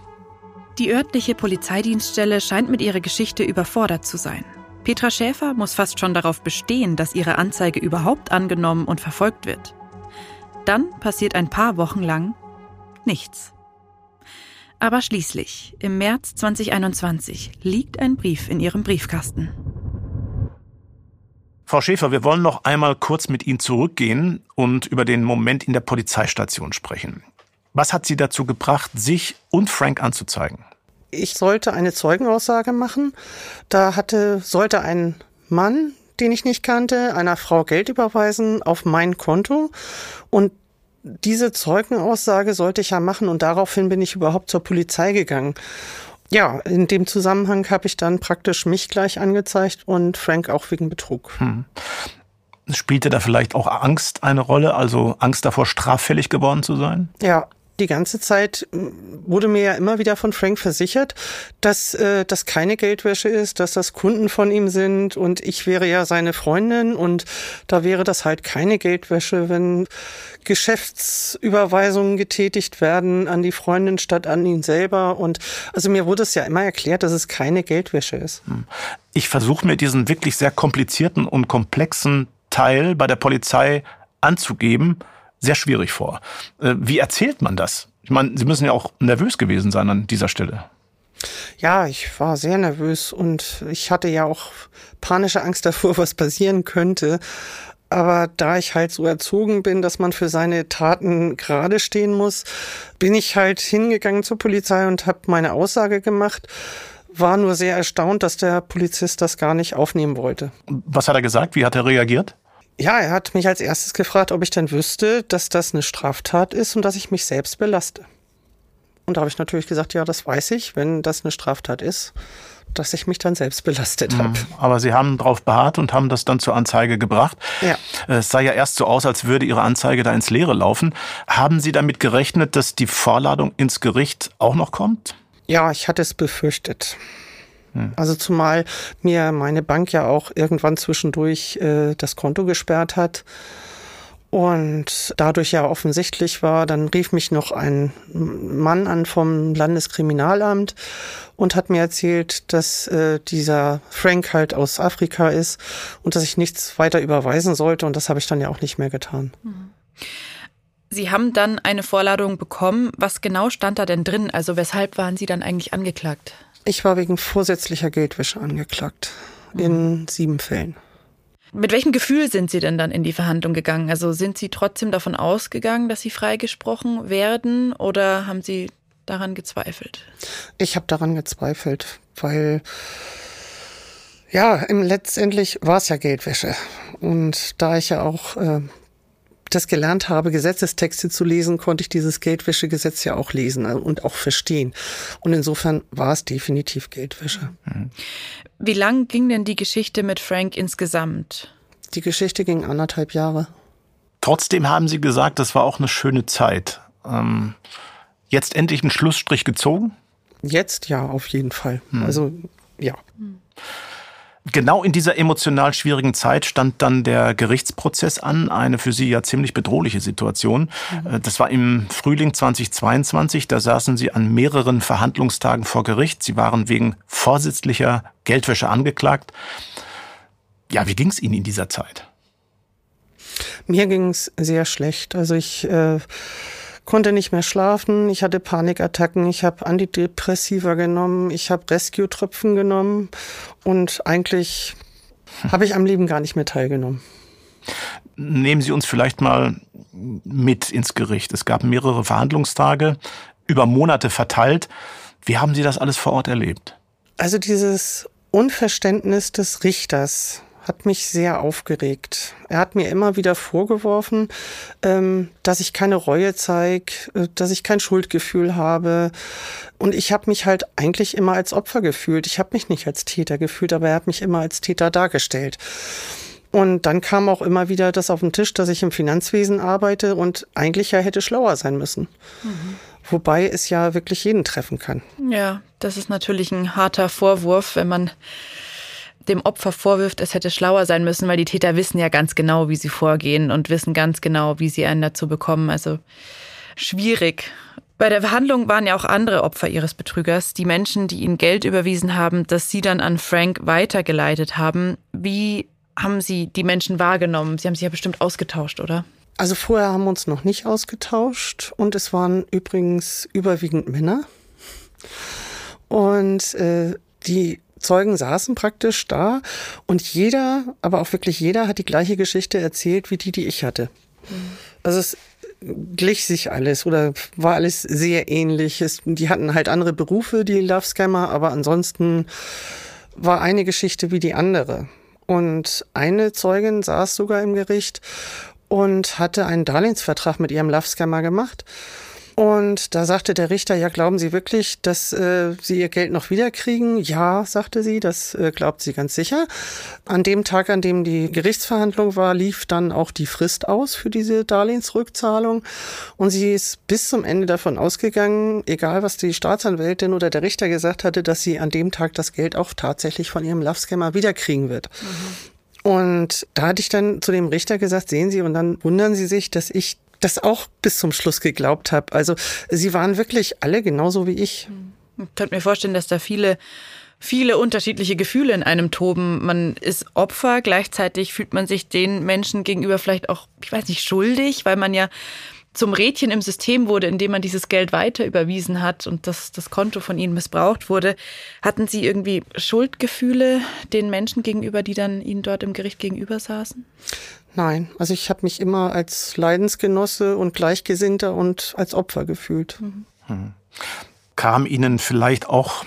Die örtliche Polizeidienststelle scheint mit ihrer Geschichte überfordert zu sein. Petra Schäfer muss fast schon darauf bestehen, dass ihre Anzeige überhaupt angenommen und verfolgt wird. Dann passiert ein paar Wochen lang nichts. Aber schließlich, im März 2021, liegt ein Brief in ihrem Briefkasten. Frau Schäfer, wir wollen noch einmal kurz mit Ihnen zurückgehen und über den Moment in der Polizeistation sprechen. Was hat Sie dazu gebracht, sich und Frank anzuzeigen? Ich sollte eine Zeugenaussage machen. Da hatte, sollte ein Mann, den ich nicht kannte, einer Frau Geld überweisen auf mein Konto. Und diese Zeugenaussage sollte ich ja machen und daraufhin bin ich überhaupt zur Polizei gegangen. Ja, in dem Zusammenhang habe ich dann praktisch mich gleich angezeigt und Frank auch wegen Betrug. Hm. Spielte da vielleicht auch Angst eine Rolle, also Angst davor, straffällig geworden zu sein? Ja, die ganze Zeit wurde mir ja immer wieder von Frank versichert, dass äh, das keine Geldwäsche ist, dass das Kunden von ihm sind und ich wäre ja seine Freundin und da wäre das halt keine Geldwäsche, wenn Geschäftsüberweisungen getätigt werden an die Freundin statt an ihn selber und also mir wurde es ja immer erklärt, dass es keine Geldwäsche ist. Hm. Ich versuche mir diesen wirklich sehr komplizierten und komplexen Teil bei der Polizei anzugeben sehr schwierig vor. Äh, wie erzählt man das? Ich meine, Sie müssen ja auch nervös gewesen sein an dieser Stelle. Ja, ich war sehr nervös und ich hatte ja auch panische Angst davor, was passieren könnte. Aber da ich halt so erzogen bin, dass man für seine Taten gerade stehen muss, bin ich halt hingegangen zur Polizei und habe meine Aussage gemacht war nur sehr erstaunt, dass der Polizist das gar nicht aufnehmen wollte. Was hat er gesagt? Wie hat er reagiert? Ja, er hat mich als erstes gefragt, ob ich denn wüsste, dass das eine Straftat ist und dass ich mich selbst belaste. Und da habe ich natürlich gesagt, ja, das weiß ich, wenn das eine Straftat ist, dass ich mich dann selbst belastet habe. Aber Sie haben darauf beharrt und haben das dann zur Anzeige gebracht. Ja. Es sah ja erst so aus, als würde Ihre Anzeige da ins Leere laufen. Haben Sie damit gerechnet, dass die Vorladung ins Gericht auch noch kommt? Ja, ich hatte es befürchtet. Also zumal mir meine Bank ja auch irgendwann zwischendurch äh, das Konto gesperrt hat. Und dadurch ja offensichtlich war, dann rief mich noch ein Mann an vom Landeskriminalamt und hat mir erzählt, dass äh, dieser Frank halt aus Afrika ist und dass ich nichts weiter überweisen sollte. Und das habe ich dann ja auch nicht mehr getan. Sie haben dann eine Vorladung bekommen. Was genau stand da denn drin? Also weshalb waren Sie dann eigentlich angeklagt? Ich war wegen vorsätzlicher Geldwäsche angeklagt. In sieben Fällen. Mit welchem Gefühl sind Sie denn dann in die Verhandlung gegangen? Also sind Sie trotzdem davon ausgegangen, dass Sie freigesprochen werden oder haben Sie daran gezweifelt? Ich habe daran gezweifelt, weil ja, im, letztendlich war es ja Geldwäsche. Und da ich ja auch äh, das gelernt habe, Gesetzestexte zu lesen, konnte ich dieses Geldwäschegesetz ja auch lesen und auch verstehen. Und insofern war es definitiv Geldwäsche. Wie lang ging denn die Geschichte mit Frank insgesamt? Die Geschichte ging anderthalb Jahre. Trotzdem haben Sie gesagt, das war auch eine schöne Zeit. Ähm, jetzt endlich ein Schlussstrich gezogen? Jetzt ja, auf jeden Fall. Also ja. Genau in dieser emotional schwierigen Zeit stand dann der Gerichtsprozess an, eine für Sie ja ziemlich bedrohliche Situation. Äh, Das war im Frühling 2022, da saßen Sie an mehreren Verhandlungstagen vor Gericht. Sie waren wegen vorsätzlicher Geldwäsche angeklagt. Ja, wie ging es Ihnen in dieser Zeit? Mir ging es sehr schlecht. Also ich äh, konnte nicht mehr schlafen, ich hatte Panikattacken, ich habe Antidepressiva genommen, ich habe Rescue-Tröpfen genommen und eigentlich habe ich am Leben gar nicht mehr teilgenommen. Nehmen Sie uns vielleicht mal mit ins Gericht. Es gab mehrere Verhandlungstage, über Monate verteilt. Wie haben Sie das alles vor Ort erlebt? Also dieses Unverständnis des Richters hat mich sehr aufgeregt. Er hat mir immer wieder vorgeworfen, ähm, dass ich keine Reue zeige, äh, dass ich kein Schuldgefühl habe. Und ich habe mich halt eigentlich immer als Opfer gefühlt. Ich habe mich nicht als Täter gefühlt, aber er hat mich immer als Täter dargestellt. Und dann kam auch immer wieder das auf den Tisch, dass ich im Finanzwesen arbeite und eigentlich ja hätte schlauer sein müssen. Wobei es ja wirklich jeden treffen kann. Ja, das ist natürlich ein harter Vorwurf, wenn man dem Opfer vorwirft, es hätte schlauer sein müssen, weil die Täter wissen ja ganz genau, wie sie vorgehen und wissen ganz genau, wie sie einen dazu bekommen. Also schwierig. Bei der Verhandlung waren ja auch andere Opfer ihres Betrügers, die Menschen, die ihnen Geld überwiesen haben, das sie dann an Frank weitergeleitet haben. Wie haben Sie die Menschen wahrgenommen? Sie haben sich ja bestimmt ausgetauscht, oder? Also vorher haben wir uns noch nicht ausgetauscht und es waren übrigens überwiegend Männer. Und äh, die Zeugen saßen praktisch da und jeder, aber auch wirklich jeder, hat die gleiche Geschichte erzählt wie die, die ich hatte. Also es glich sich alles oder war alles sehr ähnlich. Es, die hatten halt andere Berufe, die Love Scammer, aber ansonsten war eine Geschichte wie die andere. Und eine Zeugin saß sogar im Gericht und hatte einen Darlehensvertrag mit ihrem Love Scammer gemacht. Und da sagte der Richter, ja, glauben Sie wirklich, dass äh, Sie Ihr Geld noch wiederkriegen? Ja, sagte sie, das äh, glaubt sie ganz sicher. An dem Tag, an dem die Gerichtsverhandlung war, lief dann auch die Frist aus für diese Darlehensrückzahlung. Und sie ist bis zum Ende davon ausgegangen, egal was die Staatsanwältin oder der Richter gesagt hatte, dass sie an dem Tag das Geld auch tatsächlich von ihrem Love Scammer wiederkriegen wird. Und da hatte ich dann zu dem Richter gesagt, sehen Sie, und dann wundern Sie sich, dass ich das auch bis zum Schluss geglaubt habe. Also sie waren wirklich alle genauso wie ich. Ich könnte mir vorstellen, dass da viele, viele unterschiedliche Gefühle in einem toben. Man ist Opfer, gleichzeitig fühlt man sich den Menschen gegenüber vielleicht auch, ich weiß nicht, schuldig, weil man ja zum Rädchen im System wurde, indem man dieses Geld weiter überwiesen hat und das, das Konto von ihnen missbraucht wurde. Hatten Sie irgendwie Schuldgefühle den Menschen gegenüber, die dann Ihnen dort im Gericht gegenüber saßen? Nein, also ich habe mich immer als Leidensgenosse und Gleichgesinnter und als Opfer gefühlt. Kam Ihnen vielleicht auch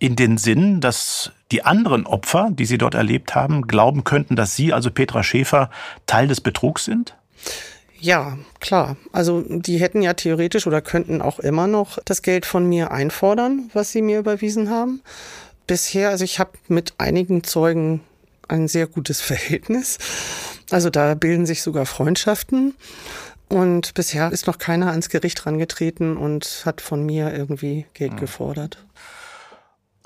in den Sinn, dass die anderen Opfer, die Sie dort erlebt haben, glauben könnten, dass Sie, also Petra Schäfer, Teil des Betrugs sind? Ja, klar. Also die hätten ja theoretisch oder könnten auch immer noch das Geld von mir einfordern, was sie mir überwiesen haben. Bisher, also ich habe mit einigen Zeugen ein sehr gutes Verhältnis. Also da bilden sich sogar Freundschaften. Und bisher ist noch keiner ans Gericht rangetreten und hat von mir irgendwie Geld hm. gefordert.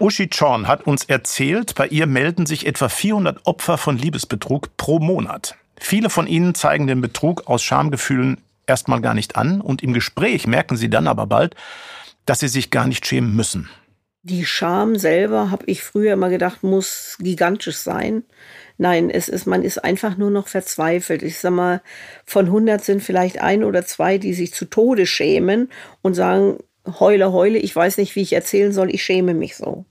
Uschi Chorn hat uns erzählt, bei ihr melden sich etwa 400 Opfer von Liebesbetrug pro Monat. Viele von ihnen zeigen den Betrug aus Schamgefühlen erstmal gar nicht an und im Gespräch merken sie dann aber bald, dass sie sich gar nicht schämen müssen. Die Scham selber, habe ich früher immer gedacht, muss gigantisch sein. Nein, es ist, man ist einfach nur noch verzweifelt. Ich sag mal, von 100 sind vielleicht ein oder zwei, die sich zu Tode schämen und sagen, heule, heule, ich weiß nicht, wie ich erzählen soll, ich schäme mich so.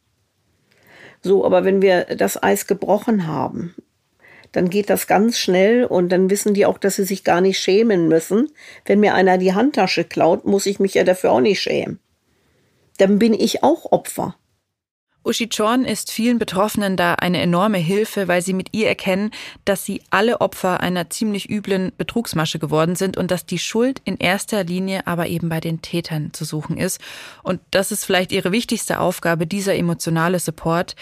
So, aber wenn wir das Eis gebrochen haben, dann geht das ganz schnell und dann wissen die auch, dass sie sich gar nicht schämen müssen. Wenn mir einer die Handtasche klaut, muss ich mich ja dafür auch nicht schämen. Dann bin ich auch Opfer. Uschi Chorn ist vielen Betroffenen da eine enorme Hilfe, weil sie mit ihr erkennen, dass sie alle Opfer einer ziemlich üblen Betrugsmasche geworden sind und dass die Schuld in erster Linie aber eben bei den Tätern zu suchen ist. Und das ist vielleicht ihre wichtigste Aufgabe, dieser emotionale Support.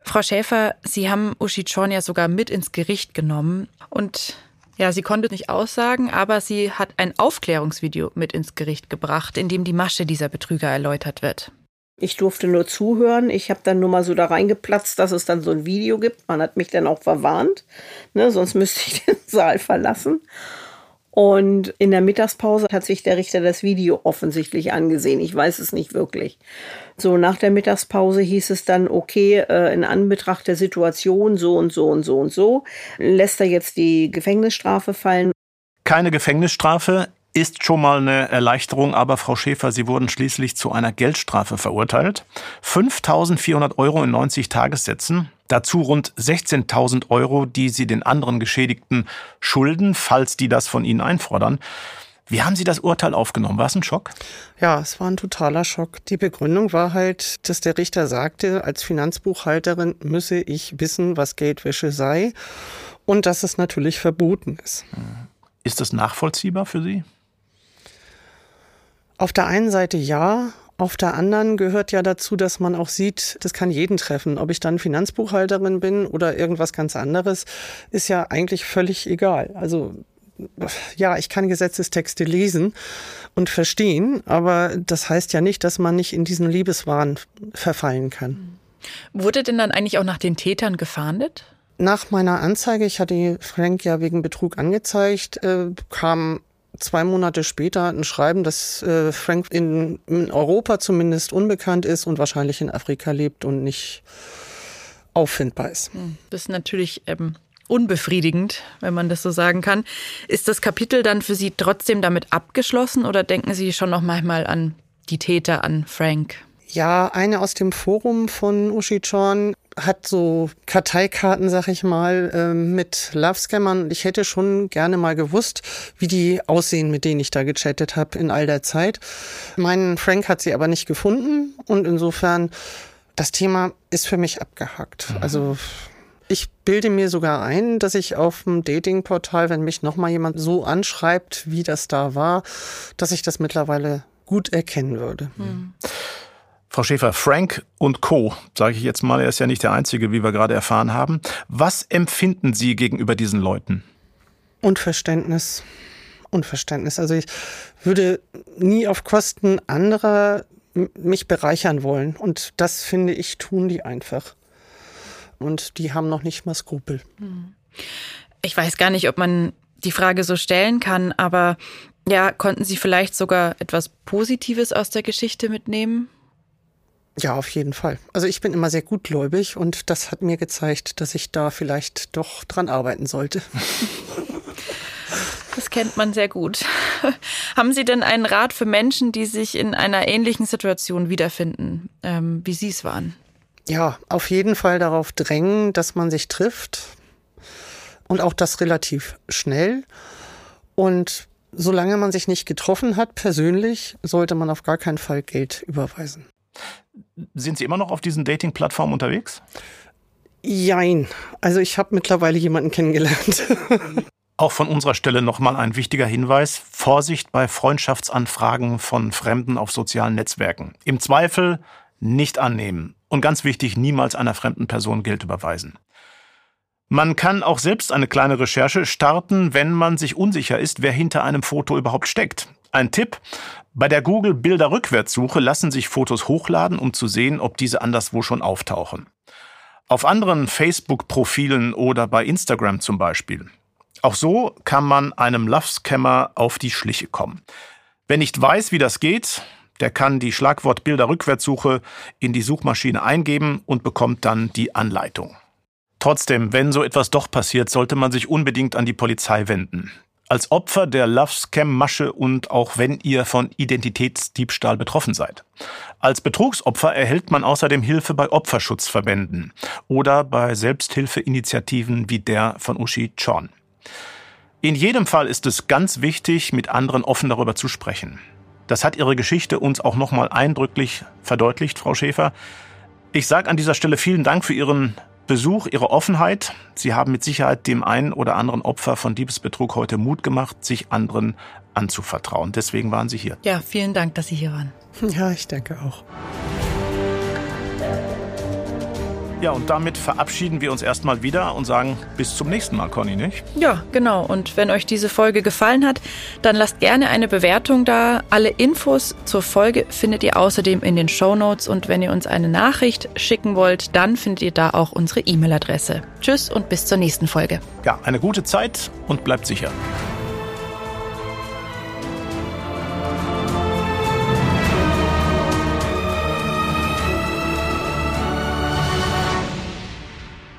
Frau Schäfer, Sie haben Uschi Chorn ja sogar mit ins Gericht genommen und ja, sie konnte nicht aussagen, aber sie hat ein Aufklärungsvideo mit ins Gericht gebracht, in dem die Masche dieser Betrüger erläutert wird. Ich durfte nur zuhören. Ich habe dann nur mal so da reingeplatzt, dass es dann so ein Video gibt. Man hat mich dann auch verwarnt, ne, sonst müsste ich den Saal verlassen. Und in der Mittagspause hat sich der Richter das Video offensichtlich angesehen. Ich weiß es nicht wirklich. So, nach der Mittagspause hieß es dann, okay, äh, in Anbetracht der Situation so und so und so und so, lässt er jetzt die Gefängnisstrafe fallen. Keine Gefängnisstrafe ist schon mal eine Erleichterung, aber Frau Schäfer, Sie wurden schließlich zu einer Geldstrafe verurteilt. 5.400 Euro in 90 Tagessätzen. Dazu rund 16.000 Euro, die Sie den anderen Geschädigten schulden, falls die das von Ihnen einfordern. Wie haben Sie das Urteil aufgenommen? War es ein Schock? Ja, es war ein totaler Schock. Die Begründung war halt, dass der Richter sagte, als Finanzbuchhalterin müsse ich wissen, was Geldwäsche sei und dass es natürlich verboten ist. Ist das nachvollziehbar für Sie? Auf der einen Seite ja, auf der anderen gehört ja dazu, dass man auch sieht, das kann jeden treffen. Ob ich dann Finanzbuchhalterin bin oder irgendwas ganz anderes, ist ja eigentlich völlig egal. Also ja, ich kann Gesetzestexte lesen und verstehen, aber das heißt ja nicht, dass man nicht in diesen Liebeswahn verfallen kann. Wurde denn dann eigentlich auch nach den Tätern gefahndet? Nach meiner Anzeige, ich hatte Frank ja wegen Betrug angezeigt, äh, kam zwei Monate später ein Schreiben, dass äh, Frank in, in Europa zumindest unbekannt ist und wahrscheinlich in Afrika lebt und nicht auffindbar ist. Hm, das ist natürlich ähm, unbefriedigend, wenn man das so sagen kann. Ist das Kapitel dann für Sie trotzdem damit abgeschlossen oder denken Sie schon noch manchmal an die Täter, an Frank? Ja, eine aus dem Forum von Uschi Chorn hat so Karteikarten, sag ich mal, ähm, mit Love-Scammern. Ich hätte schon gerne mal gewusst, wie die aussehen, mit denen ich da gechattet habe in all der Zeit. Mein Frank hat sie aber nicht gefunden und insofern, das Thema ist für mich abgehakt. Mhm. Also ich bilde mir sogar ein, dass ich auf dem Datingportal, wenn mich nochmal jemand so anschreibt, wie das da war, dass ich das mittlerweile gut erkennen würde. Mhm. Frau Schäfer, Frank und Co., sage ich jetzt mal, er ist ja nicht der Einzige, wie wir gerade erfahren haben. Was empfinden Sie gegenüber diesen Leuten? Unverständnis. Unverständnis. Also ich würde nie auf Kosten anderer mich bereichern wollen. Und das finde ich, tun die einfach. Und die haben noch nicht mal Skrupel. Hm. Ich weiß gar nicht, ob man die Frage so stellen kann, aber ja, konnten Sie vielleicht sogar etwas Positives aus der Geschichte mitnehmen? Ja, auf jeden Fall. Also ich bin immer sehr gutgläubig und das hat mir gezeigt, dass ich da vielleicht doch dran arbeiten sollte. Das kennt man sehr gut. Haben Sie denn einen Rat für Menschen, die sich in einer ähnlichen Situation wiederfinden, ähm, wie Sie es waren? Ja, auf jeden Fall darauf drängen, dass man sich trifft und auch das relativ schnell. Und solange man sich nicht getroffen hat, persönlich, sollte man auf gar keinen Fall Geld überweisen. Sind Sie immer noch auf diesen Dating-Plattformen unterwegs? Jein. Also ich habe mittlerweile jemanden kennengelernt. Auch von unserer Stelle nochmal ein wichtiger Hinweis. Vorsicht bei Freundschaftsanfragen von Fremden auf sozialen Netzwerken. Im Zweifel nicht annehmen. Und ganz wichtig, niemals einer fremden Person Geld überweisen. Man kann auch selbst eine kleine Recherche starten, wenn man sich unsicher ist, wer hinter einem Foto überhaupt steckt. Ein Tipp, bei der Google Bilder-Rückwärtssuche lassen sich Fotos hochladen, um zu sehen, ob diese anderswo schon auftauchen. Auf anderen Facebook-Profilen oder bei Instagram zum Beispiel. Auch so kann man einem Love-Scammer auf die Schliche kommen. Wer nicht weiß, wie das geht, der kann die Schlagwortbilder Rückwärtssuche in die Suchmaschine eingeben und bekommt dann die Anleitung. Trotzdem, wenn so etwas doch passiert, sollte man sich unbedingt an die Polizei wenden. Als Opfer der Love-Scam-Masche und auch wenn ihr von Identitätsdiebstahl betroffen seid. Als Betrugsopfer erhält man außerdem Hilfe bei Opferschutzverbänden oder bei Selbsthilfeinitiativen wie der von Uschi Chon. In jedem Fall ist es ganz wichtig, mit anderen offen darüber zu sprechen. Das hat Ihre Geschichte uns auch nochmal eindrücklich verdeutlicht, Frau Schäfer. Ich sage an dieser Stelle vielen Dank für Ihren Besuch, Ihre Offenheit. Sie haben mit Sicherheit dem einen oder anderen Opfer von Diebesbetrug heute Mut gemacht, sich anderen anzuvertrauen. Deswegen waren Sie hier. Ja, vielen Dank, dass Sie hier waren. Ja, ich denke auch. Ja, und damit verabschieden wir uns erstmal wieder und sagen bis zum nächsten Mal, Conny, nicht? Ja, genau. Und wenn euch diese Folge gefallen hat, dann lasst gerne eine Bewertung da. Alle Infos zur Folge findet ihr außerdem in den Show Notes und wenn ihr uns eine Nachricht schicken wollt, dann findet ihr da auch unsere E-Mail-Adresse. Tschüss und bis zur nächsten Folge. Ja, eine gute Zeit und bleibt sicher.